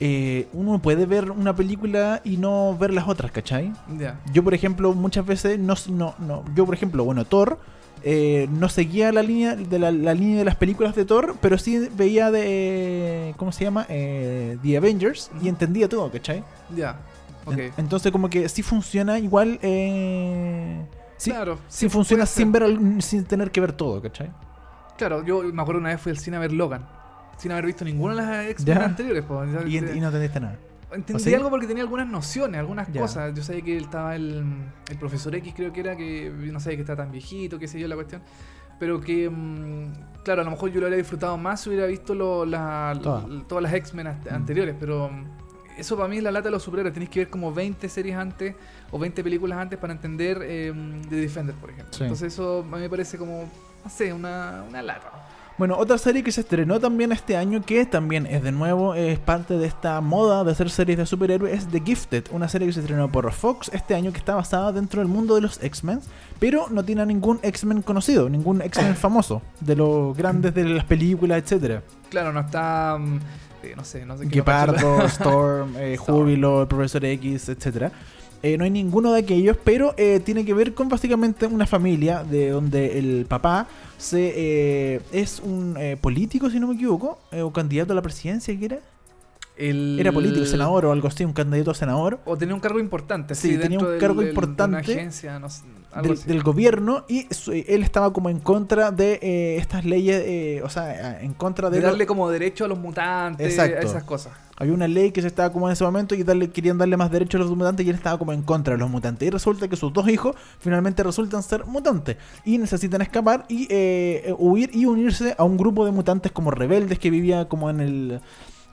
eh, uno puede ver una película y no ver las otras, ¿cachai? Ya. Yo, por ejemplo, muchas veces no, no, no yo, por ejemplo, bueno, Thor eh, no seguía la línea de la, la línea de las películas de Thor, pero sí veía de ¿cómo se llama? Eh, The Avengers y entendía todo, ¿cachai? Ya. Ok. En- Entonces como que sí funciona igual eh, sí, claro. sí funciona sin ver sin tener que ver todo, ¿cachai? Claro, yo me acuerdo una vez fui al cine a ver Logan. Sin haber visto ninguna de las X-Men anteriores. po. Y, y no entendiste nada. Entendí algo porque tenía algunas nociones, algunas Ya. cosas. Yo sabía que estaba el, el profesor X, creo que era, que no sabía que estaba tan viejito, qué sé yo, la cuestión. Pero que, mm, claro, a lo mejor yo lo habría disfrutado más si hubiera visto lo- la- Todas. las X-Men Mm. anteriores. Pero mm, eso para mí es la lata de los superhéroes. Tenéis que ver como 20 series antes o 20 películas antes para entender eh, The Defender, por ejemplo. Sí. Entonces eso a mí me parece como, no sé, una, una lata. Bueno, otra serie que se estrenó también este año, que también es de nuevo, es parte de esta moda de hacer series de superhéroes, es The Gifted, una serie que se estrenó por Fox este año que está basada dentro del mundo de los X-Men, pero no tiene a ningún X-Men conocido, ningún X-Men famoso, de los grandes de las películas, etcétera. Claro, no está, mm, eh, no sé, no sé qué Gepardo, Storm, eh, Storm. Júbilo, el Profesor X, etcétera. Eh, no hay ninguno de aquellos, pero eh, tiene que ver con básicamente una familia de donde el papá se eh, es un eh, político, si no me equivoco, eh, o candidato a la presidencia, que era? El- Era político, senador o algo así, un candidato a senador O tenía un cargo importante, Sí, sí, tenía un cargo del- importante una agencia, no sé, algo del, así. del gobierno y su- él estaba como en contra de eh, estas leyes, eh, o sea, en contra de, de lo- darle como derecho a los mutantes, Exacto. a esas cosas. Había una ley que se estaba como en ese momento y querían darle más derechos a los mutantes y él estaba como en contra de los mutantes. Y resulta que sus dos hijos finalmente resultan ser mutantes y necesitan escapar y eh, eh, huir y unirse a un grupo de mutantes como rebeldes que vivía como en el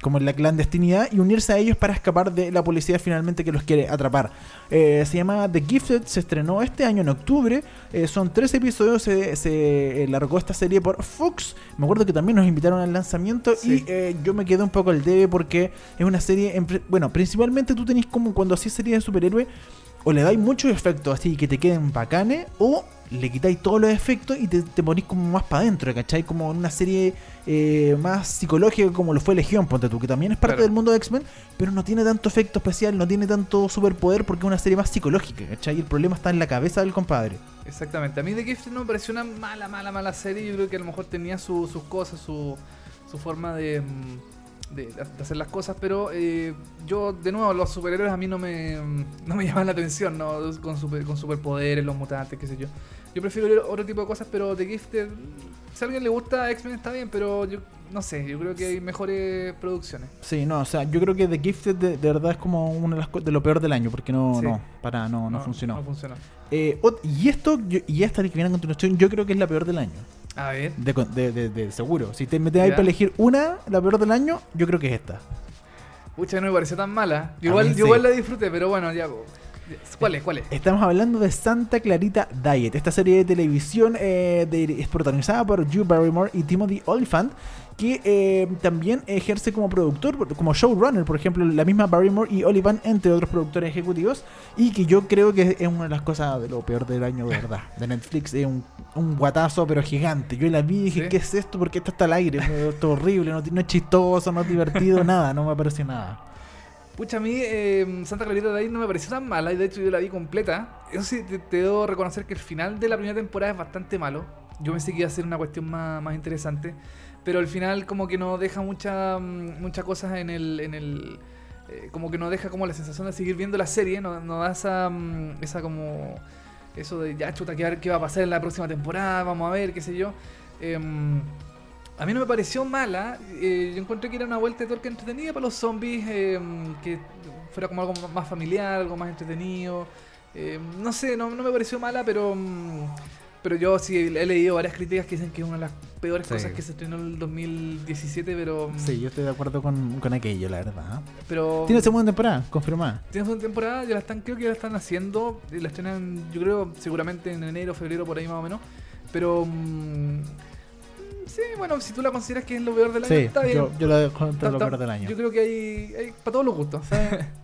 como en la clandestinidad y unirse a ellos para escapar de la policía finalmente que los quiere atrapar. Eh, se llama The Gifted, se estrenó este año en octubre, eh, son tres episodios, se, se, eh, largó esta serie por Fox, me acuerdo que también nos invitaron al lanzamiento Sí. y eh, yo me quedé un poco al debe porque es una serie, en bueno, principalmente tú tenés como cuando hacís series de superhéroe, o le dais muchos efectos así que te queden bacanes, o le quitáis todos los efectos y te, te ponís como más para adentro, ¿cachai? Como una serie eh, más psicológica como lo fue Legión, ponte tú, que también es parte Claro. del mundo de X-Men, pero no tiene tanto efecto especial, no tiene tanto superpoder porque es una serie más psicológica, ¿cachai? Y el problema está en la cabeza del compadre. Exactamente. A mí The Gifted no me pareció una mala, mala, mala serie. Yo creo que a lo mejor tenía su- sus cosas, su, su forma de, mm, de, de hacer las cosas, pero eh, yo, de nuevo, los superhéroes a mí no me, no me llaman la atención, ¿no? Con, super- con superpoderes, los mutantes, qué sé yo. Yo prefiero ver otro tipo de cosas, pero The Gifted, si a alguien le gusta X-Men está bien, pero yo no sé, yo creo que hay mejores producciones. Sí, no, o sea, yo creo que The Gifted de, de verdad es como una de las de lo peor del año, porque no, Sí. no, para, no, no, funcionó. No funcionó. Eh, y esto, yo- y esta que viene a continuación, yo creo que es la peor del año. A ver. De, con- de, de- de seguro. Si te metes ahí para elegir una, la peor del año, yo creo que es esta. Pucha, no me pareció tan mala. Yo igual, sí. igual la disfruté, pero bueno, ya. ¿Cuál es? ¿Cuál es? Estamos hablando de Santa Clarita Diet, esta serie de televisión eh, de- es protagonizada por Drew Barrymore y Timothy Olyphant, que eh, también ejerce como productor, como showrunner, por ejemplo, la misma Barrymore y Olyphant, entre otros productores ejecutivos, y que yo creo que es una de las cosas de lo peor del año, de verdad. De Netflix es un, un guatazo, pero gigante. Yo la vi y dije, ¿Sí? ¿qué es esto? Porque esto está al aire, esto es horrible, no, no es chistoso, no es divertido, nada, no me pareció nada. Pucha, a mí eh, Santa Clarita de ahí no me pareció tan mala y de hecho yo la vi completa. Eso sí, te, te debo reconocer que el final de la primera temporada es bastante malo. Yo pensé que iba a ser una cuestión más, más interesante, pero al final como que no deja mucha, mm, muchas cosas en el... En el eh, como que no deja como la sensación de seguir viendo la serie, no, no da esa, mm, esa como... Eso de ya chuta, ¿qué, qué va a pasar en la próxima temporada? Vamos a ver, qué sé yo. Em, a mí no me pareció mala. eh, yo encontré que era una vuelta de torque entretenida para los zombies. eh, que fuera como algo más familiar, algo más entretenido. eh, no sé, no, no me pareció mala, pero. Pero yo sí he leído varias críticas que dicen que es una de las peores Sí. cosas que se estrenó en el 2017, pero. mm, Sí, yo estoy de acuerdo con, con aquello, la verdad. Pero. Tiene segunda temporada, confirmada. Tiene segunda temporada, ya la están, creo que ya la están haciendo. y La estrenan, yo creo, seguramente en enero, febrero, por ahí más o menos. Pero. mm, sí, bueno, si tú la consideras que es lo peor del año, Sí, está bien. yo, yo lo dejo entre lo peor del año. Yo creo que hay, hay para todos los gustos.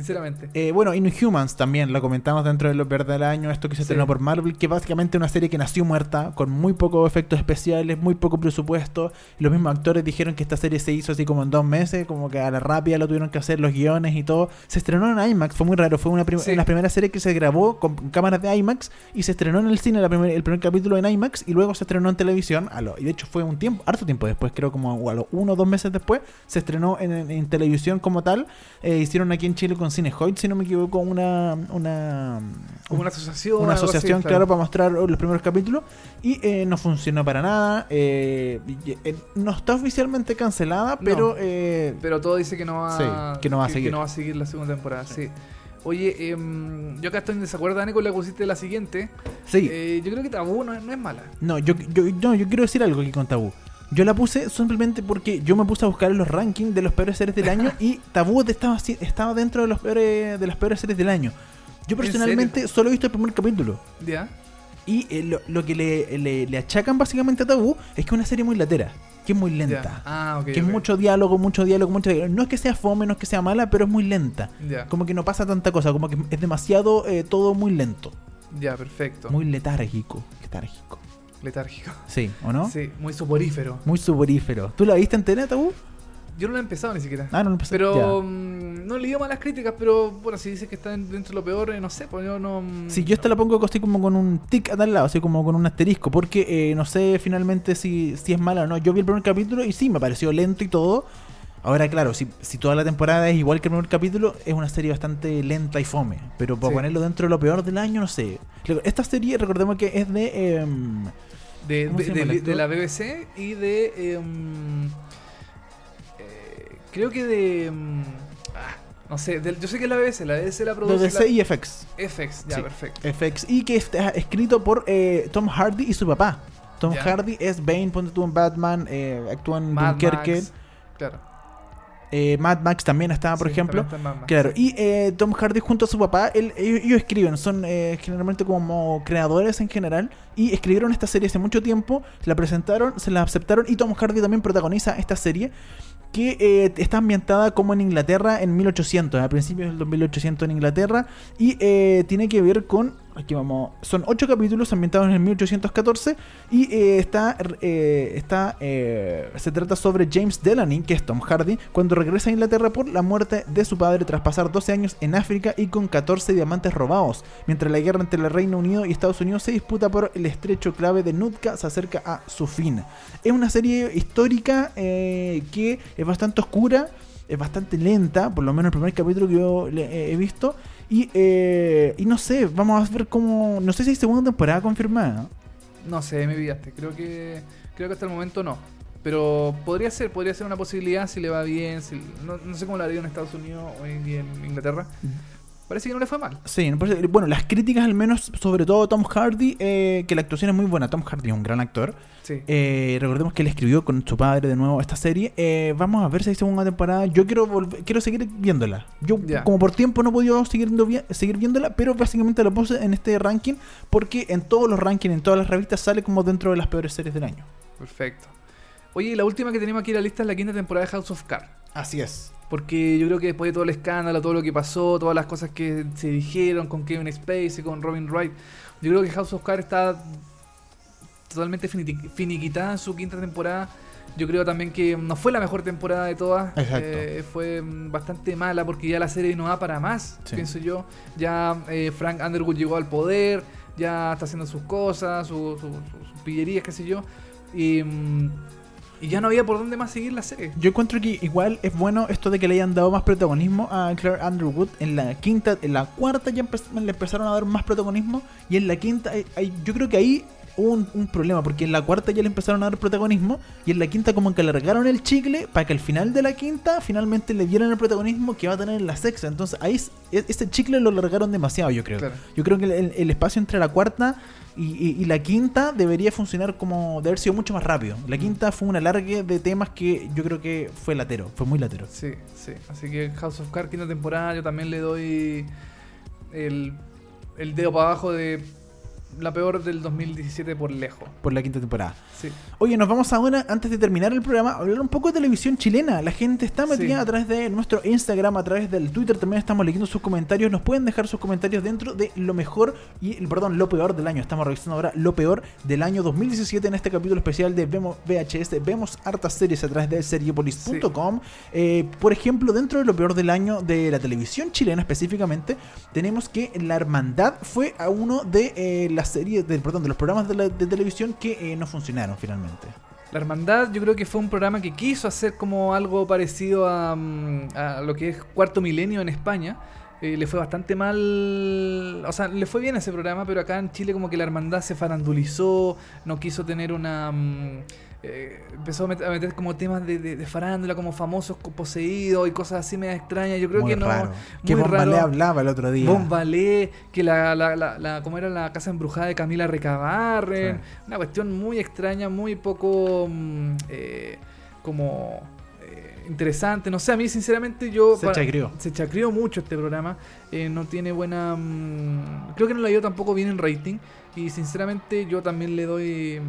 sinceramente. Eh, bueno, Inhumans también, lo comentamos dentro de lo peor del año, esto que se Sí. estrenó por Marvel, que básicamente es una serie que nació muerta, con muy pocos efectos especiales, muy poco presupuesto. Los mismos actores dijeron que esta serie se hizo así como en dos meses, como que a la rápida lo tuvieron que hacer los guiones y todo. Se estrenó en IMAX, fue muy raro, fue una Sí. en las primeras series que se grabó con cámaras de IMAX y se estrenó en el cine la primer- el primer capítulo en IMAX y luego se estrenó en televisión. A lo, y de hecho fue un tiempo, harto tiempo después, creo como a los uno o dos meses después, se estrenó en, en- en televisión como tal. Eh, hicieron aquí en Chile con Cinehoid, si no me equivoco, una, una, Como una asociación. una así, asociación, claro, para mostrar los primeros capítulos. Y eh, no funcionó para nada. eh, eh, no está oficialmente cancelada, pero... eh, Pero todo dice que no va, Sí, que no va a seguir. no va a seguir la segunda temporada, sí. Oye, em, yo acá estoy en desacuerdo, Dani, con la que pusiste la siguiente. sí. Yo creo que Tabú no, es- no es mala. No, yo, yo, no, yo quiero decir algo aquí con Tabú. Yo la puse simplemente porque yo me puse a buscar en los rankings de los peores series del año y Tabú estaba, estaba dentro de, los peores, de las peores series del año. Yo ¿En personalmente solo he visto el primer capítulo. ¿Ya? Y eh, lo, lo que le, le- le achacan básicamente a Tabú es que es una serie muy latera, que es muy lenta. Ah, ok. que es mucho diálogo, mucho diálogo, mucho diálogo. No es que sea fome, no es que sea mala, pero es muy lenta. Ya. Como que no pasa tanta cosa, como que es demasiado eh, todo muy lento, Ya, perfecto. muy letárgico. Letárgico. Letárgico. Sí, ¿o no? Sí, muy soporífero. Muy suborífero. ¿Tú la viste entera, Tabú? Yo no lo he empezado ni siquiera. Ah, no, no empecé. Pero mm, no he leído malas críticas, pero bueno, si dices que está en- dentro de lo peor, eh, no sé, pues yo no. mm, Sí, yo esta la pongo así como con un tic a tal lado, así como con un asterisco, porque eh, no sé finalmente si, si es mala o no. Yo vi el primer capítulo y sí, me pareció lento y todo. Ahora, claro, si, si toda la temporada es igual que el primer capítulo, es una serie bastante lenta y fome. Pero para Sí. ponerlo dentro de lo peor del año, no sé. Esta serie, recordemos que es de... em, De, la BBC y de. em, eh, creo que de. em, ah, no sé, yo sé que es la BBC, la BBC la produce. La- y FX. FX, ya, Sí. perfecto. FX. Y que está escrito por eh, Tom Hardy y su papá. Tom Ya. Hardy es Bane, ponte tú en Batman, eh, actúa en Dunkerque. Claro. Eh, Mad Max también estaba, por Sí, ejemplo. está Claro, y eh, Tom Hardy junto a su papá, él- ellos, ellos escriben, son eh, generalmente como creadores en general, y escribieron esta serie hace mucho tiempo, la presentaron, se la aceptaron, y Tom Hardy también protagoniza esta serie, que eh, está ambientada como en Inglaterra en 1800, a principios del 2800 en Inglaterra, y eh, tiene que ver con, aquí vamos, son ocho capítulos ambientados en el 1814, y eh, está, eh, está eh, se trata sobre James Delaney, que es Tom Hardy, cuando regresa a Inglaterra por la muerte de su padre tras pasar 12 años en África y con 14 diamantes robados, mientras la guerra entre el Reino Unido y Estados Unidos se disputa por el estrecho clave de Nootka se acerca a su fin. Es una serie histórica que es bastante oscura, es bastante lenta, por lo menos el primer capítulo que yo he visto. Y, eh, y no sé, vamos a ver cómo. No sé si hay segunda temporada confirmada. No sé, me pillaste. Creo que creo que hasta el momento no. Pero podría ser, podría ser una posibilidad si le va bien. Si, no, no sé cómo la haría en Estados Unidos o en, Inglaterra. Parece que no le fue mal. Sí, bueno, las críticas al menos, sobre todo Tom Hardy, eh, que la actuación es muy buena. Tom Hardy es un gran actor. Sí. Eh, recordemos que él escribió con su padre de nuevo esta serie. Eh, vamos a ver si hay segunda temporada. Yo quiero volver- quiero seguir viéndola. Yo, como por tiempo, no he podido seguir, seguir viéndola, pero básicamente la puse en este ranking porque en todos los rankings, en todas las revistas, sale como dentro de las peores series del año. Perfecto. Oye, y la última que tenemos aquí en la lista es la quinta temporada de House of Cards. Así es. Porque yo creo que después de todo el escándalo, todo lo que pasó, todas las cosas que se dijeron con Kevin Spacey, con Robin Wright, yo creo que House of Cards está totalmente finiquitada en su quinta temporada. Yo creo también que no fue la mejor temporada de todas. Exacto. Eh, fue mm, bastante mala porque ya la serie no da para más, Sí. pienso yo. Ya eh, Frank Underwood llegó al poder, ya está haciendo sus cosas, su- su- su- sus pillerías, qué sé yo. Y, mm, y ya no había por dónde más seguir la serie. Yo encuentro que igual es bueno esto de que le hayan dado más protagonismo a Claire Underwood. En la quinta, en la cuarta ya empe- le empezaron a dar más protagonismo. Y en la quinta, hay- hay- yo creo que ahí hubo un, un problema. Porque en la cuarta ya le empezaron a dar protagonismo. Y en la quinta, como que alargaron el chicle para que al final de la quinta, finalmente le dieran el protagonismo que va a tener en la sexta. Entonces ahí es- ese chicle lo alargaron demasiado, yo creo. Claro. Yo creo que el, el espacio entre la cuarta y, y- y la quinta debería funcionar como de haber sido mucho más rápido. La quinta fue un alargue de temas que yo creo que fue latero, fue muy latero. Sí, sí. Así que House of Cards, quinta temporada, yo también le doy el, el dedo para abajo de la peor del 2017 por lejos. por la quinta temporada. Sí. Oye, nos vamos ahora, antes de terminar el programa, a hablar un poco de televisión chilena. La gente está metida Sí. a través de nuestro Instagram, a través del Twitter, también estamos leyendo sus comentarios. Nos pueden dejar sus comentarios dentro de lo mejor y, perdón, lo peor del año. Estamos revisando ahora lo peor del año 2017 en este capítulo especial de Vemos VHS. Vemos hartas series a través de seriepolis.com. Eh, por ejemplo, dentro de lo peor del año de la televisión chilena específicamente, tenemos que La Hermandad fue a uno de eh, las series, de, perdón, de los programas de, la- de televisión que eh, no funcionaron finalmente. La Hermandad yo creo que fue un programa que quiso hacer como algo parecido a, mm, lo que es Cuarto Milenio en España. Eh, le fue bastante mal, o sea, le fue bien ese programa, pero acá en Chile como que la Hermandad se farandulizó, no quiso tener una... mm, eh, empezó a meter, a meter como temas de, de- de farándula, como famosos poseídos y cosas así medio extrañas. Yo creo Muy que no... raro. Que muy Ballet raro. hablaba el otro día. Bon Ballet, que la, la, la, la- como era la casa embrujada de Camila Recabarren, Sí. una cuestión muy extraña, muy poco mm, eh, como eh, interesante, no sé, a mí sinceramente yo... Se para- chacrió. Se chacrió mucho este programa, eh, no tiene buena... mm, creo que no le dio tampoco bien en rating y sinceramente yo también le doy...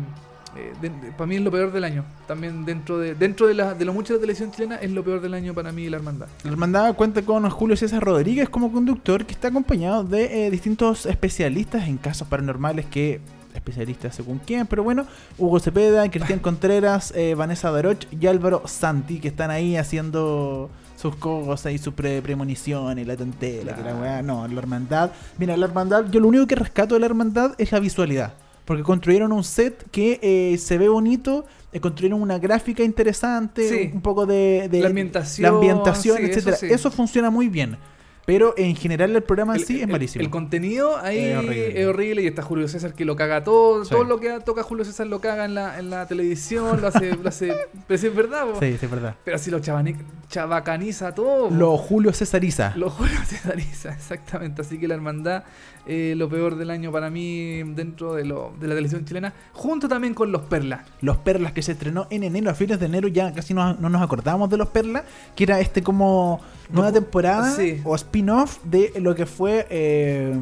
para mí es lo peor del año. También dentro de dentro de, la, de lo mucho de la televisión chilena es lo peor del año para mí la hermandad. La hermandad cuenta con Julio César Rodríguez como conductor, que está acompañado de eh, distintos especialistas en casos paranormales que especialistas según quién, pero bueno, Hugo Cepeda, Cristian Contreras, eh, Vanessa Daroch y Álvaro Santi, que están ahí haciendo sus cosas y su pre premonición y la tontera, que la Claro. weá, no, la hermandad. Mira, la hermandad, yo lo único que rescato de la hermandad es la visualidad. Porque construyeron un set que eh, se ve bonito, eh, construyeron una gráfica interesante, Sí. un, un poco de, de- La ambientación, la ambientación, sí, eso etcétera. sí. Eso, funciona muy bien. Pero en general el programa en sí es el- malísimo. El contenido ahí Es es horrible. y está Julio César que lo caga todo. Todo lo que toca Julio César lo caga en la, en la televisión, lo hace, lo hace. Pero sí es verdad, po. Sí, sí, es verdad. Pero así lo chabani- chabacaniza todo. po. Lo Julio Cesariza. Lo Julio Cesariza, exactamente. Así que la hermandad, eh, lo peor del año para mí dentro de, lo, de la televisión chilena, junto también con los Perlas. Los Perlas que se estrenó en enero, a fines de enero, ya casi no, no nos acordamos de Los Perlas, que era este como nueva temporada sí. o spin-off de lo que fue... eh,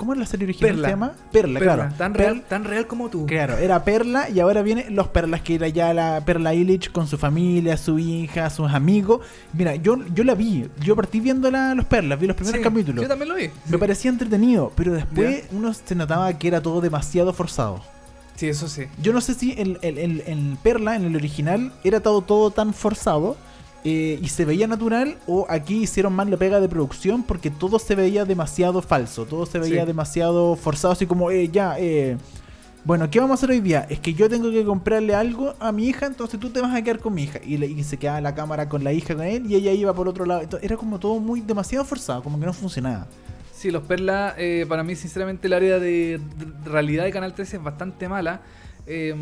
¿Cómo era la serie original? Perla. ¿Se llama? Perla, Perla, claro. Tan real, tan real como tú. Claro, era Perla y ahora viene Los Perlas, que era ya la Perla Illich con su familia, su hija, sus amigos. Mira, yo, yo la vi, yo partí viendo la, Los Perlas, vi los primeros Sí, capítulos. Yo también lo vi. Me Sí. parecía entretenido, pero después uno se notaba que era todo demasiado forzado. Sí, eso sí. Yo no sé si en el, el- en Perla, en el original, era todo, todo tan forzado eh, y se veía natural, o aquí hicieron mal la pega de producción porque todo se veía demasiado falso, todo se veía Sí. demasiado forzado, así como, eh, ya, eh, bueno, ¿qué vamos a hacer hoy día? Es que yo tengo que comprarle algo a mi hija, entonces tú te vas a quedar con mi hija. Y, le- y se quedaba la cámara con la hija con él y ella iba por otro lado. Entonces, era como todo muy demasiado forzado, como que no funcionaba. Sí, los Perlas, eh, para mí, sinceramente, el área de de realidad de Canal 13 es bastante mala. Eh,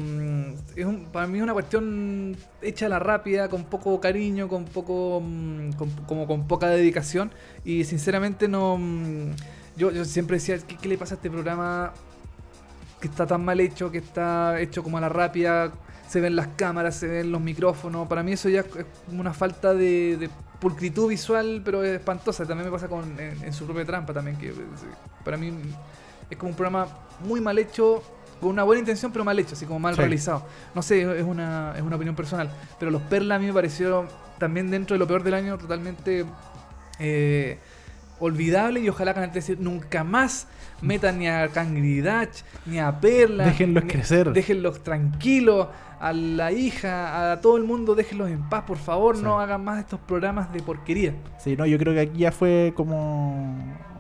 es un- para mí es una cuestión hecha a la rápida, con poco cariño, con poco mm, con- como con poca dedicación. Y sinceramente no. mm, Yo, yo siempre decía, ¿qué, qué le pasa a este programa que está tan mal hecho, que está hecho como a la rápida? Se ven las cámaras, se ven los micrófonos. Para mí eso ya es una falta de, pulcritud visual, pero es espantosa. También me pasa con, en, en su propia trampa también, que eh, para mí es como un programa muy mal hecho, con una buena intención, pero mal hecho, así como mal Sí. realizado. No sé, es una, es una opinión personal. Pero los Perla a mí me parecieron también dentro de lo peor del año totalmente eh, olvidable y ojalá Canal 13 nunca más metan ni a Cangridach ni a Perla. Déjenlos ni- crecer. Déjenlos tranquilos. A la hija, a todo el mundo, déjenlos en paz, por favor. Sí. No hagan más estos programas de porquería. Sí, no, yo creo que aquí ya fue como.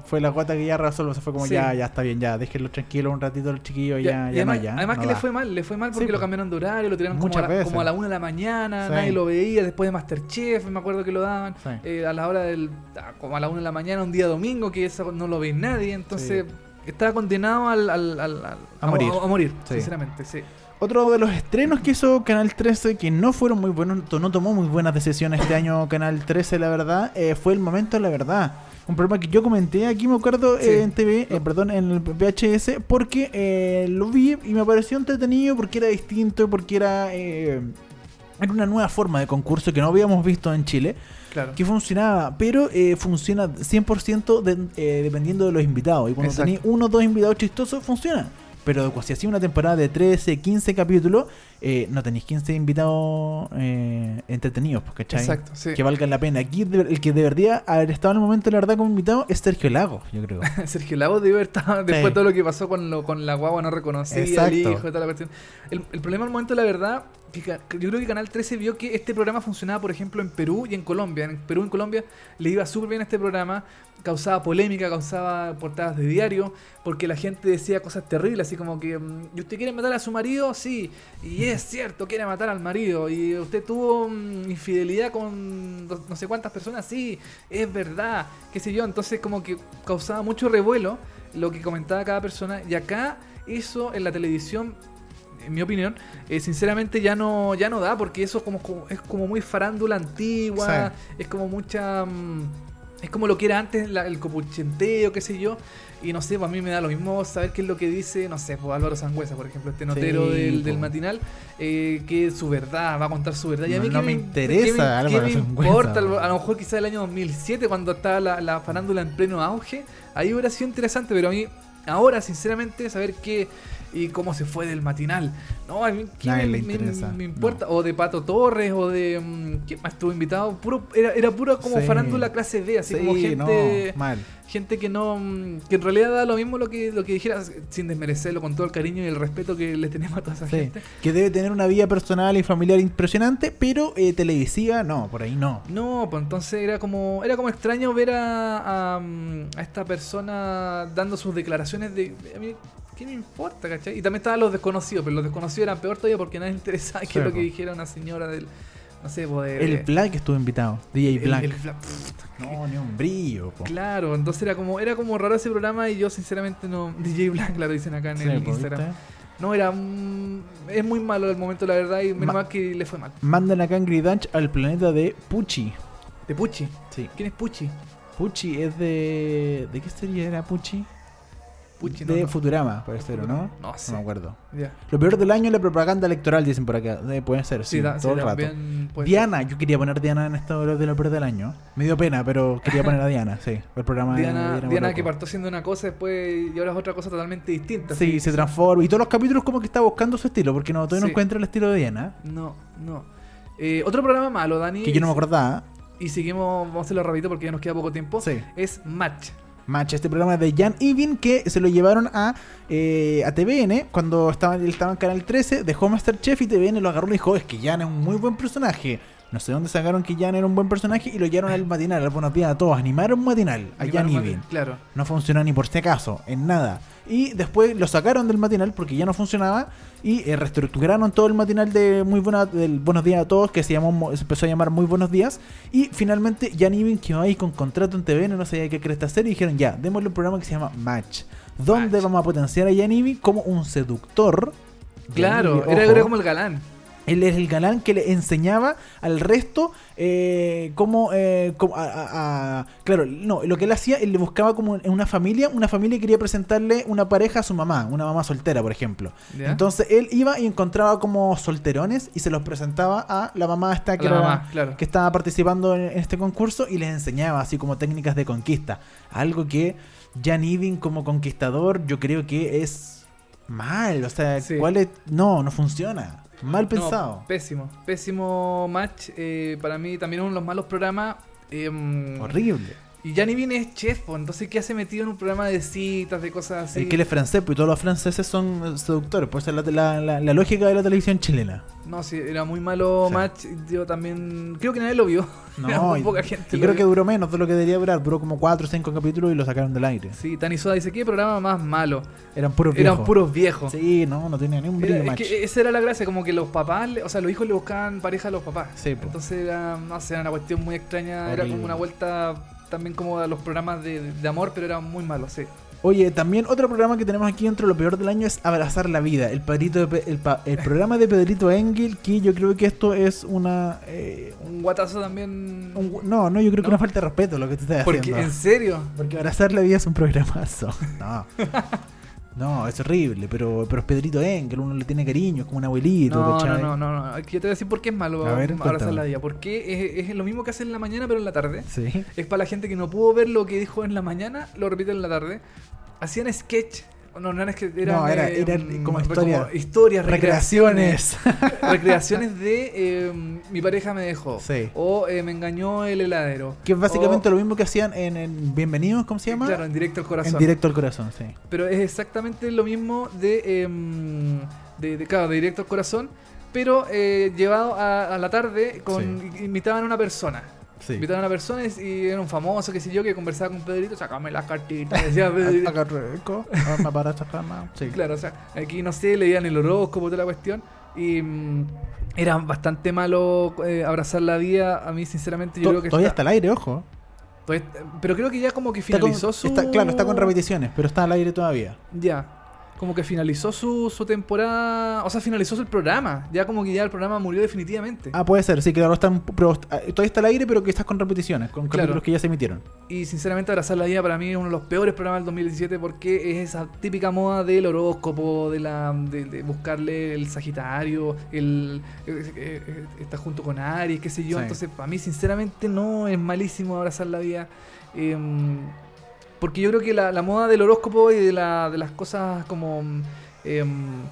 Fue la gota que ya resolvió. Se fue como Sí. ya, ya está bien, ya, déjenlo tranquilo un ratito los chiquillos, ya, Ya- y ya, además, no, ya. además no que da. le fue mal, le fue mal Sí, porque lo cambiaron de horario, lo tiraron como a, la, como a la una de la mañana, Sí. nadie lo veía, después de Masterchef, me acuerdo que lo daban, eh, a la hora del, a- como a la una de la mañana, un día domingo, que eso no lo ve nadie, entonces estaba condenado al, al- al- al- A morir. A, morir, Sí. sinceramente, sí. Otro de los estrenos que hizo Canal 13, que no fueron muy buenos, no tomó muy buenas decisiones este año Canal 13, la verdad, eh, fue El Momento de la Verdad. Un programa que yo comenté aquí, me acuerdo, Sí. eh, en TV, eh, perdón, en el VHS, porque eh, lo vi y me pareció entretenido, porque era distinto, porque era, eh, era una nueva forma de concurso que no habíamos visto en Chile. Claro. que funcionaba, pero eh, funciona 100% de- eh, dependiendo de los invitados. Y cuando tenéis uno o dos invitados chistosos, funciona. Pero si hacía una temporada de 13, 15 capítulos, eh, no tenéis 15 invitados eh, entretenidos, ¿cachai? Exacto, sí. Que valgan la pena. Aquí el que debería haber estado en el momento, la verdad, como invitado es Sergio Lagos, yo creo. Sergio Lagos debe haber estado después de todo lo que pasó con, lo, con la guagua no reconocida, el hijo toda la cuestión. El, el problema al momento, la verdad, que yo creo que Canal 13 vio que este programa funcionaba, por ejemplo, en Perú y en Colombia. En Perú y en Colombia le iba súper bien a este programa, causaba polémica, causaba portadas de diario, porque la gente decía cosas terribles, así como que, mm, ¿y usted quiere matar a su marido? Sí, y es cierto, quiere matar al marido. ¿Y usted tuvo mm, infidelidad con no sé cuántas personas? Sí, es verdad, qué sé yo. Entonces como que causaba mucho revuelo lo que comentaba cada persona. Y acá eso en la televisión, en mi opinión, eh, sinceramente ya no, ya no da, porque eso como, como- es como muy farándula antigua, es como mucha... mm, es como lo que era antes la- el copuchenteo, qué sé yo. Y no sé, pues a mí me da lo mismo saber qué es lo que dice, no sé, pues Álvaro Sangüesa, por ejemplo, este notero Sí, del, po. del matinal, eh, que su verdad, va a contar su verdad. Y a No- mí no qué me interesa qué Álvaro me importa? po. A lo mejor quizás el año 2007, cuando estaba la, la farándula en pleno auge, ahí hubiera sido interesante, pero a mí ahora, sinceramente, saber qué y cómo se fue del matinal. No, a mí ¿qué Nadie me, le me- interesa, me importa. O de Pato Torres, o de... mm, ¿Quién más estuvo invitado? Puro, era, era puro como Sí. farándula clase B, así Sí, como gente... no, mal. Gente que no. mm, que en realidad da lo mismo lo que, lo que dijeras, sin desmerecerlo, con todo el cariño y el respeto que le tenemos a toda esa Sí, gente. que debe tener una vida personal y familiar impresionante, pero eh, televisiva no, por ahí no. No, pues entonces era como era como extraño ver a, a, mm, a esta persona dando sus declaraciones de... A mí, ¿qué me importa, cachai? Y también estaban los desconocidos, pero los desconocidos eran peor todavía porque nadie interesaba qué es lo que dijera una señora del... No sé, pues de... El Black estuvo invitado, DJ Black. el Black, No, ni un brillo. po. Claro, entonces era como era como raro ese programa y yo sinceramente no... DJ Black, claro, dicen acá en Sí, el po, Instagram. ¿viste? No, era... mm, es muy malo el momento, la verdad, y menos Ma- mal que le fue mal. Mandan a Kangri Dutch al planeta de Pucci. De Pucci. Sí. ¿Quién es Pucci? Pucci es de. ¿De qué serie era Pucci? No, de no. Futurama, puede ser, ¿o no? No sé. me acuerdo. Lo peor del año es la propaganda electoral, dicen por acá. Eh, puede ser, sí, Sí, da- sí, todo el rato. Diana, yo quería poner Diana en esto de lo peor del año. Me dio pena, pero quería poner a Diana, sí. El programa Diana, Diana Diana que partió siendo una cosa después y ahora es otra cosa totalmente distinta. Sí, se transforma. Y todos los capítulos como que está buscando su estilo, porque no, todavía no encuentra el estilo de Diana. No, no. Eh, otro programa malo, Dani. Que yo no me acordaba. Y seguimos, vamos a hacerlo rapidito porque ya nos queda poco tiempo. Sí. Es Match. Match, este programa de Jan Evin que se lo llevaron a, eh, a TVN cuando estaba, estaba en Canal 13, dejó Masterchef y TVN lo agarró y dijo, es que Jan es un muy buen personaje. No sé dónde sacaron que Jan era un buen personaje y lo llevaron al matinal, al Buenos Días a todos, animaron matinal a Jan. Match, Claro. No funcionó ni por si acaso, en nada. Y después lo sacaron del matinal porque ya no funcionaba y eh, reestructuraron todo el matinal de muy buena, del Buenos Días a todos, que se, llamó, se empezó a llamar Muy Buenos Días. Y finalmente Jan Evin quedó ahí con contrato en TVN, no sabía qué cresta hacer y dijeron ya, démosle un programa que se llama Match, donde Match. vamos a potenciar a Jan Evin como un seductor. Claro, era, era como el galán. Él es el galán que le enseñaba al resto eh, cómo, eh, cómo- a, a- a- claro, no, lo que él hacía, él le buscaba como en una familia, una familia quería presentarle una pareja a su mamá, una mamá soltera, por ejemplo. ¿Ya? Entonces él iba y encontraba como solterones y se los presentaba a la mamá esta que, A la era- mamá, claro. que estaba participando en, este concurso y les enseñaba así como técnicas de conquista. Algo que Jan Evin como conquistador yo creo que es mal, o sea, Sí. ¿cuál es? No, no funciona. Mal No, pensado. pésimo. Pésimo match. eh, para mí también uno de los malos programas. eh, Horrible. Y Gianni viene es chef, po, entonces ¿qué hace metido en un programa de citas, de cosas así? Es que él es francés, pues y todos los franceses son eh, seductores. Pues esa es la, la- la- lógica de la televisión chilena. No, sí, era muy malo Sí. match. Yo también. Creo que nadie lo vio. Era muy y, poca gente. y creo que duró menos de lo que debería durar. Duró como 4 o 5 capítulos y lo sacaron del aire. Sí, Tani Soda dice: ¿Qué programa más malo? Eran puros Eran viejos. puros viejos. Sí, no, no tenía ni un Era- brillo es match. que esa era la gracia, como que los papás, o sea, los hijos le buscaban pareja a los papás. Sí, po. Entonces era, no sé, era una cuestión muy extraña. Era como una vuelta también como a los programas de, de amor, pero era muy malo, sí. Oye, también otro programa que tenemos aquí dentro de lo peor del año es Abrazar la Vida. El, padrito de Pe- el, pa- el programa de Pedrito Engel, que yo creo que esto es una... eh, Un guatazo también. un no, no, yo creo que una falta de respeto lo que te estás Porque, haciendo. en serio. Porque Abrazar la Vida es un programazo. No. No, es horrible, pero, pero es Pedrito Engel, uno le tiene cariño, es como un abuelito, No, no, ¿cachai? no, no, no. Yo te voy a decir por qué es malo A ver, abrazar la vida. Porque es, es lo mismo que hace en la mañana, pero en la tarde. Sí. Es para la gente que no pudo ver lo que dijo en la mañana, lo repite en la tarde. Hacían sketch. No, no era que eran, No, era- eh, eran como mm, historia- historias, recreaciones. Recreaciones. recreaciones de eh, mi pareja me dejó. Sí. O eh, me engañó el heladero. que es básicamente O- lo mismo que hacían en, en Bienvenidos, ¿cómo se llama? Claro, en directo al corazón. en directo al corazón, sí. Pero es exactamente lo mismo de, em, de, de, claro, de directo al corazón, pero eh, llevado a, a la tarde con invitaban a una persona. Sí. Invitaban a una persona y, era un famoso, qué sé yo, que conversaba con Pedrito, sacame las cartitas, decía Pedrito. Acá rico, arma para. Sí. Claro, o sea, aquí no sé, leían el horóscopo, toda la cuestión. Y mm, era bastante malo eh, abrazar la vida. A mí, sinceramente, yo To- creo que Todavía está al aire, ojo. todavía- pero creo que ya como que Está con- finalizó su. está- claro, está con repeticiones, pero está al aire todavía. Ya. Como que finalizó su, su temporada. O sea, finalizó el programa. Ya como que ya el programa murió definitivamente. Ah, puede ser, sí, claro, están, pero, ah, todavía está al aire, pero que estás con repeticiones, con Claro. capítulos que ya se emitieron. Y sinceramente, Abrazar la Vida para mí es uno de los peores programas del 2017 porque es esa típica moda del horóscopo, de la de, de buscarle el Sagitario, el eh, eh, está junto con Aries, qué sé yo. Sí. Entonces, para mí, sinceramente, no es malísimo Abrazar la Vida. Em, porque yo creo que la, la moda del horóscopo y de, la, de las cosas como. em,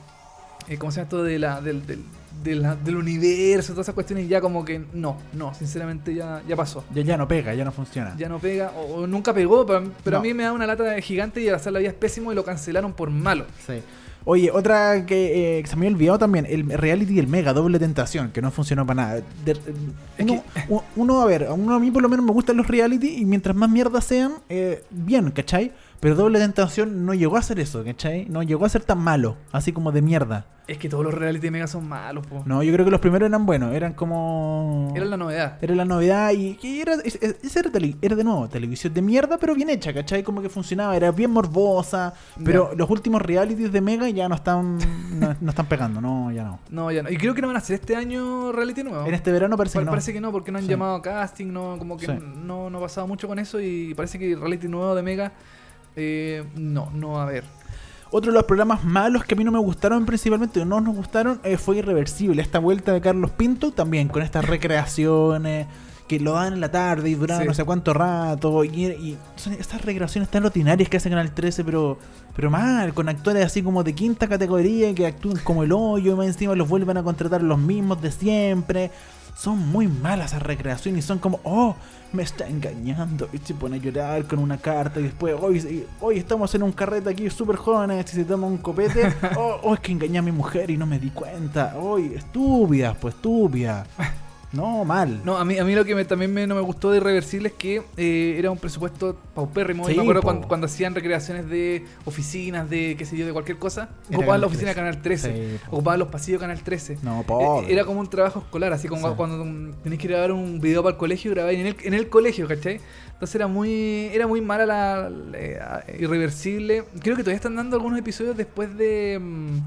eh, ¿Cómo se llama esto? De la, del, del, de la- del universo, todas esas cuestiones, ya como que no, no, sinceramente ya, ya pasó Ya, ya no pega, ya no funciona. ya no pega o, o nunca pegó, pero, pero No. a mí me da una lata gigante y Abrazar la vida es pésimo y lo cancelaron por malo. Sí. Oye, otra que, eh, que se me había olvidado también, el reality el Mega Doble Tentación, que no funcionó para nada. De- Es uno, uno, a ver, a uno a mí por lo menos me gustan los reality y mientras más mierda sean, eh, bien, ¿cachai? Pero Doble Tentación no llegó a ser eso, ¿cachai? No llegó a ser tan malo, así como de mierda. Es que todos los reality mega son malos, po. No, yo creo que los primeros eran buenos, eran como... Era la novedad. Era la novedad y que era, es- es- esa era, era de nuevo televisión de mierda, pero bien hecha, ¿cachai? Como que funcionaba, era bien morbosa. Pero los últimos realities de Mega ya no están no, no están pegando, no, ya no. No, ya no. Y creo que no van a hacer este año reality nuevo. En este verano parece Pa- que no. Parece que no, porque no han Sí. llamado a casting, no, como que Sí. no, no ha pasado mucho con eso y parece que reality nuevo de Mega eh, no, no va a haber. Otro de los programas malos que a mí no me gustaron, principalmente, o no nos gustaron, eh, fue Irreversible. Esta vuelta de Carlos Pinto también, con estas recreaciones que lo dan en la tarde y duran Sí. no sé cuánto rato. Y, y son estas recreaciones tan rutinarias que hacen Canal 13, pero, pero mal, con actores así como de quinta categoría que actúan como el hoyo, y más encima los vuelven a contratar los mismos de siempre. Son muy malas esas recreaciones y son como, oh, me está engañando. Y se pone a llorar con una carta y después, hoy, hoy estamos en un carrete aquí súper jóvenes y se toma un copete. Oh, oh, es que engañé a mi mujer y no me di cuenta. Hoy, estúpidas, pues estúpida. No, mal. No, a mí, a mí lo que me- también me- no me gustó de Irreversible es que eh, era un presupuesto paupérrimo. Sí, y me acuerdo cuando, cuando hacían recreaciones de oficinas, de qué sé yo, de cualquier cosa. Era Ocupaban la oficina de 13. Canal 13. Sí, po. ocupaban los pasillos de Canal 13. No, Eh, pobre. Era como un trabajo escolar, así como Sí. cuando tenéis que grabar un video para el colegio, grabáis en el, en el colegio, ¿cachai? Entonces era muy era muy mala la, la- Irreversible. Creo que todavía están dando algunos episodios después de... mm,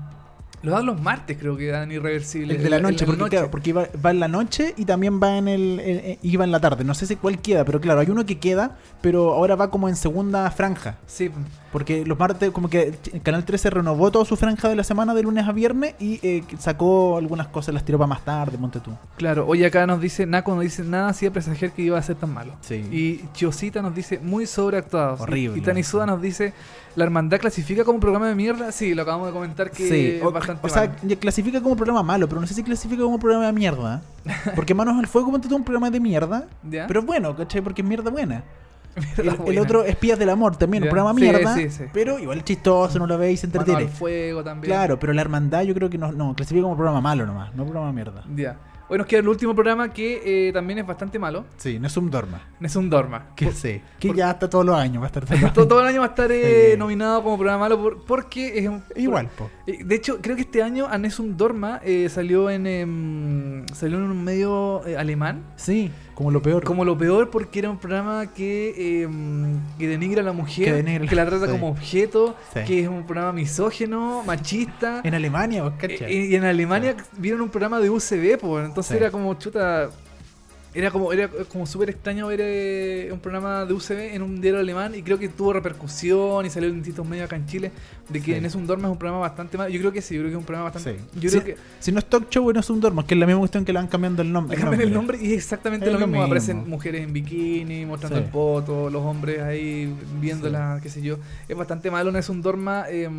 lo dan los martes, creo que dan Irreversible. El de la noche, porque, claro, porque va, va en la noche y también va en el, en- en- iba en la tarde. No sé si cuál queda, pero claro, hay uno que queda, pero ahora va como en segunda franja. Sí, Porque los martes, como que el Canal 13 renovó toda su franja de la semana de lunes a viernes y eh, sacó algunas cosas, las tiró para más tarde, monte tú. Claro, hoy acá nos dice, Naco nos dice, nada hacía presagiar que iba a ser tan malo. Sí. Y Chiosita nos dice, muy sobreactuados. Horrible. Y, y Tanisuda nos dice, ¿la hermandad clasifica como programa de mierda? Sí, lo acabamos de comentar que Sí, es o, bastante o sea, clasifica como programa malo, pero no sé si clasifica como programa de mierda. Porque Manos al Fuego, monte tú un programa de mierda, ¿Ya? pero bueno, ¿cachai? Porque es mierda buena. El, el otro, Espías del Amor, también, un programa Sí, mierda, sí, sí. pero igual chistoso, no lo veis, se Mano entretiene. al fuego también. Claro, pero la hermandad yo creo que no, no clasifica como programa malo nomás, no programa mierda. Ya. Hoy nos queda el último programa que eh, también es bastante malo. Sí, no es un dorma. Es un Dorma. Que sí. Que por- ya está todos los años, va a estar todo, todo el año va a estar eh, Sí. nominado como programa malo por- porque es un... Igual, po. Eh, De hecho, creo que este año Anesum Dorma eh, salió en em, salió en un medio eh, alemán Sí, como lo peor. como lo peor porque era un programa que, em, que denigra a la mujer, Que denigra- la trata sí. como objeto, Sí. que es un programa misógeno, machista. En Alemania, vos Eh, y en Alemania vieron un programa de UCB, pues entonces Sí. era como chuta. Era como, era como súper extraño ver eh, un programa de UCB en un diario alemán y creo que tuvo repercusión y salió en distintos medios acá en Chile de que Sí. en Es un Dorma es un programa bastante malo. Yo creo que sí, yo creo que es un programa bastante... Sí. Yo si, creo que si no es talk show, no es un dormo, que es la misma cuestión que le van cambiando el nombre. le cambian el nombre y es exactamente Es lo lo mismo. mismo. Aparecen mujeres en bikini, mostrando Sí. el poto, los hombres ahí viéndola, qué sé yo. Es bastante malo, no es un Dorma eh,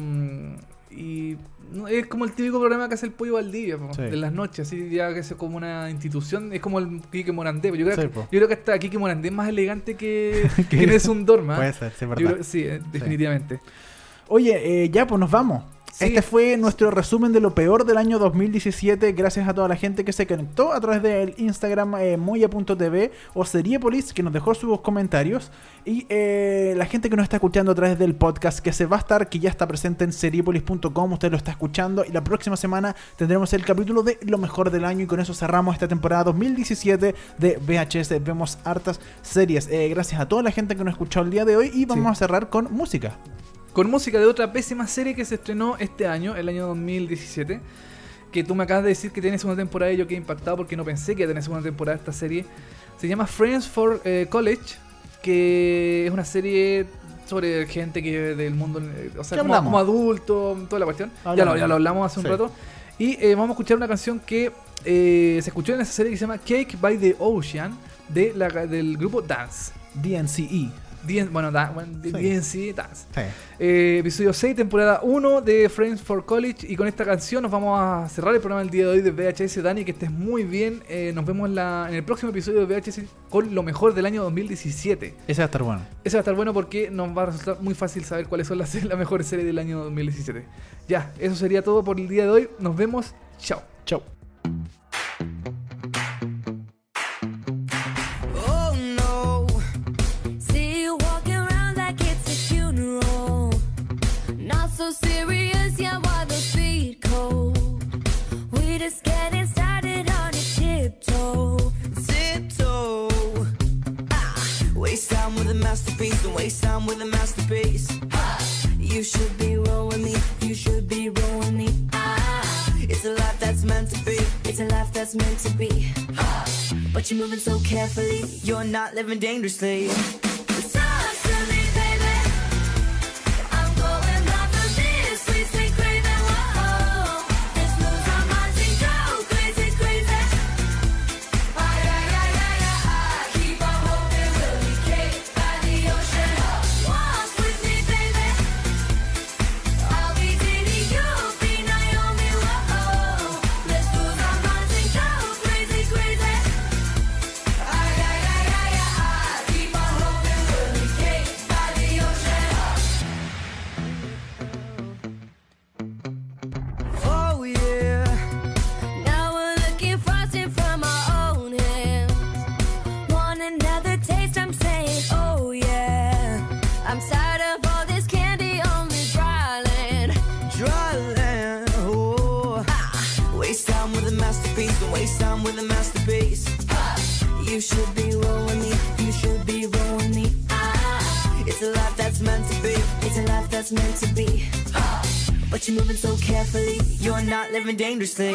y... no, es como el típico programa que hace el pollo Valdivia, po, Sí. de las noches, así ya que es como una institución, es como el Quique Morandé. Yo creo, Sí, que, yo creo que hasta Quique Morandé es más elegante que, Que- es un Dorma. Puede ser, sí, Yo verdad. creo- sí, eh, definitivamente. Oye, eh, ya pues nos vamos. Sí. Este fue nuestro resumen de lo peor del año 2017. Gracias a toda la gente que se conectó a través del Instagram eh, moya.tv o Seriepolis que nos dejó sus comentarios. Y eh, la gente que nos está escuchando a través del podcast que se va a estar, que ya está presente en seriepolis.com. Usted lo está escuchando. Y la próxima semana tendremos el capítulo de lo mejor del año. Y con eso cerramos esta temporada 2017 de VHS. Vemos hartas series. Eh, gracias a toda la gente que nos escuchó el día de hoy. Y vamos Sí. a cerrar con música. Con música de otra pésima serie que se estrenó este año, el año 2017. Que tú me acabas de decir que tiene segunda temporada y yo quedé impactado porque no pensé que iba a tener segunda temporada esta serie. Se llama Friends for eh, College, que es una serie sobre gente que del mundo, eh, o sea, ¿Qué como, como adulto, toda la cuestión. Ya lo, ya lo hablamos hace un Sí. rato. Y eh, vamos a escuchar una canción que eh, se escuchó en esa serie que se llama Cake by the Ocean de la, del grupo Dance. DNCE. DN bueno, da- bueno, Sí. DNC Dance. Sí. Eh, episodio 6, temporada 1 de Friends for College. Y con esta canción nos vamos a cerrar el programa del día de hoy de VHS. Dani, que estés muy bien. Eh, nos vemos en, la- en el próximo episodio de VHS con lo mejor del año 2017. Ese va a estar bueno. Ese va a estar bueno porque nos va a resultar muy fácil saber cuáles son las, las mejores series del año 2017. Ya, eso sería todo por el día de hoy. Nos vemos. Chao. Chau. So serious, yeah, why the feet cold? We just getting started on a tiptoe. tiptoe. Ah, waste time with a masterpiece, and waste time with a masterpiece. Ah, You should be rolling me, you should be rolling me. Ah, it's a life that's meant to be, it's a life that's meant to be. Ah, But you're moving so carefully, you're not living dangerously. Talk life that's meant to be. But you're moving so carefully, you're not living dangerously.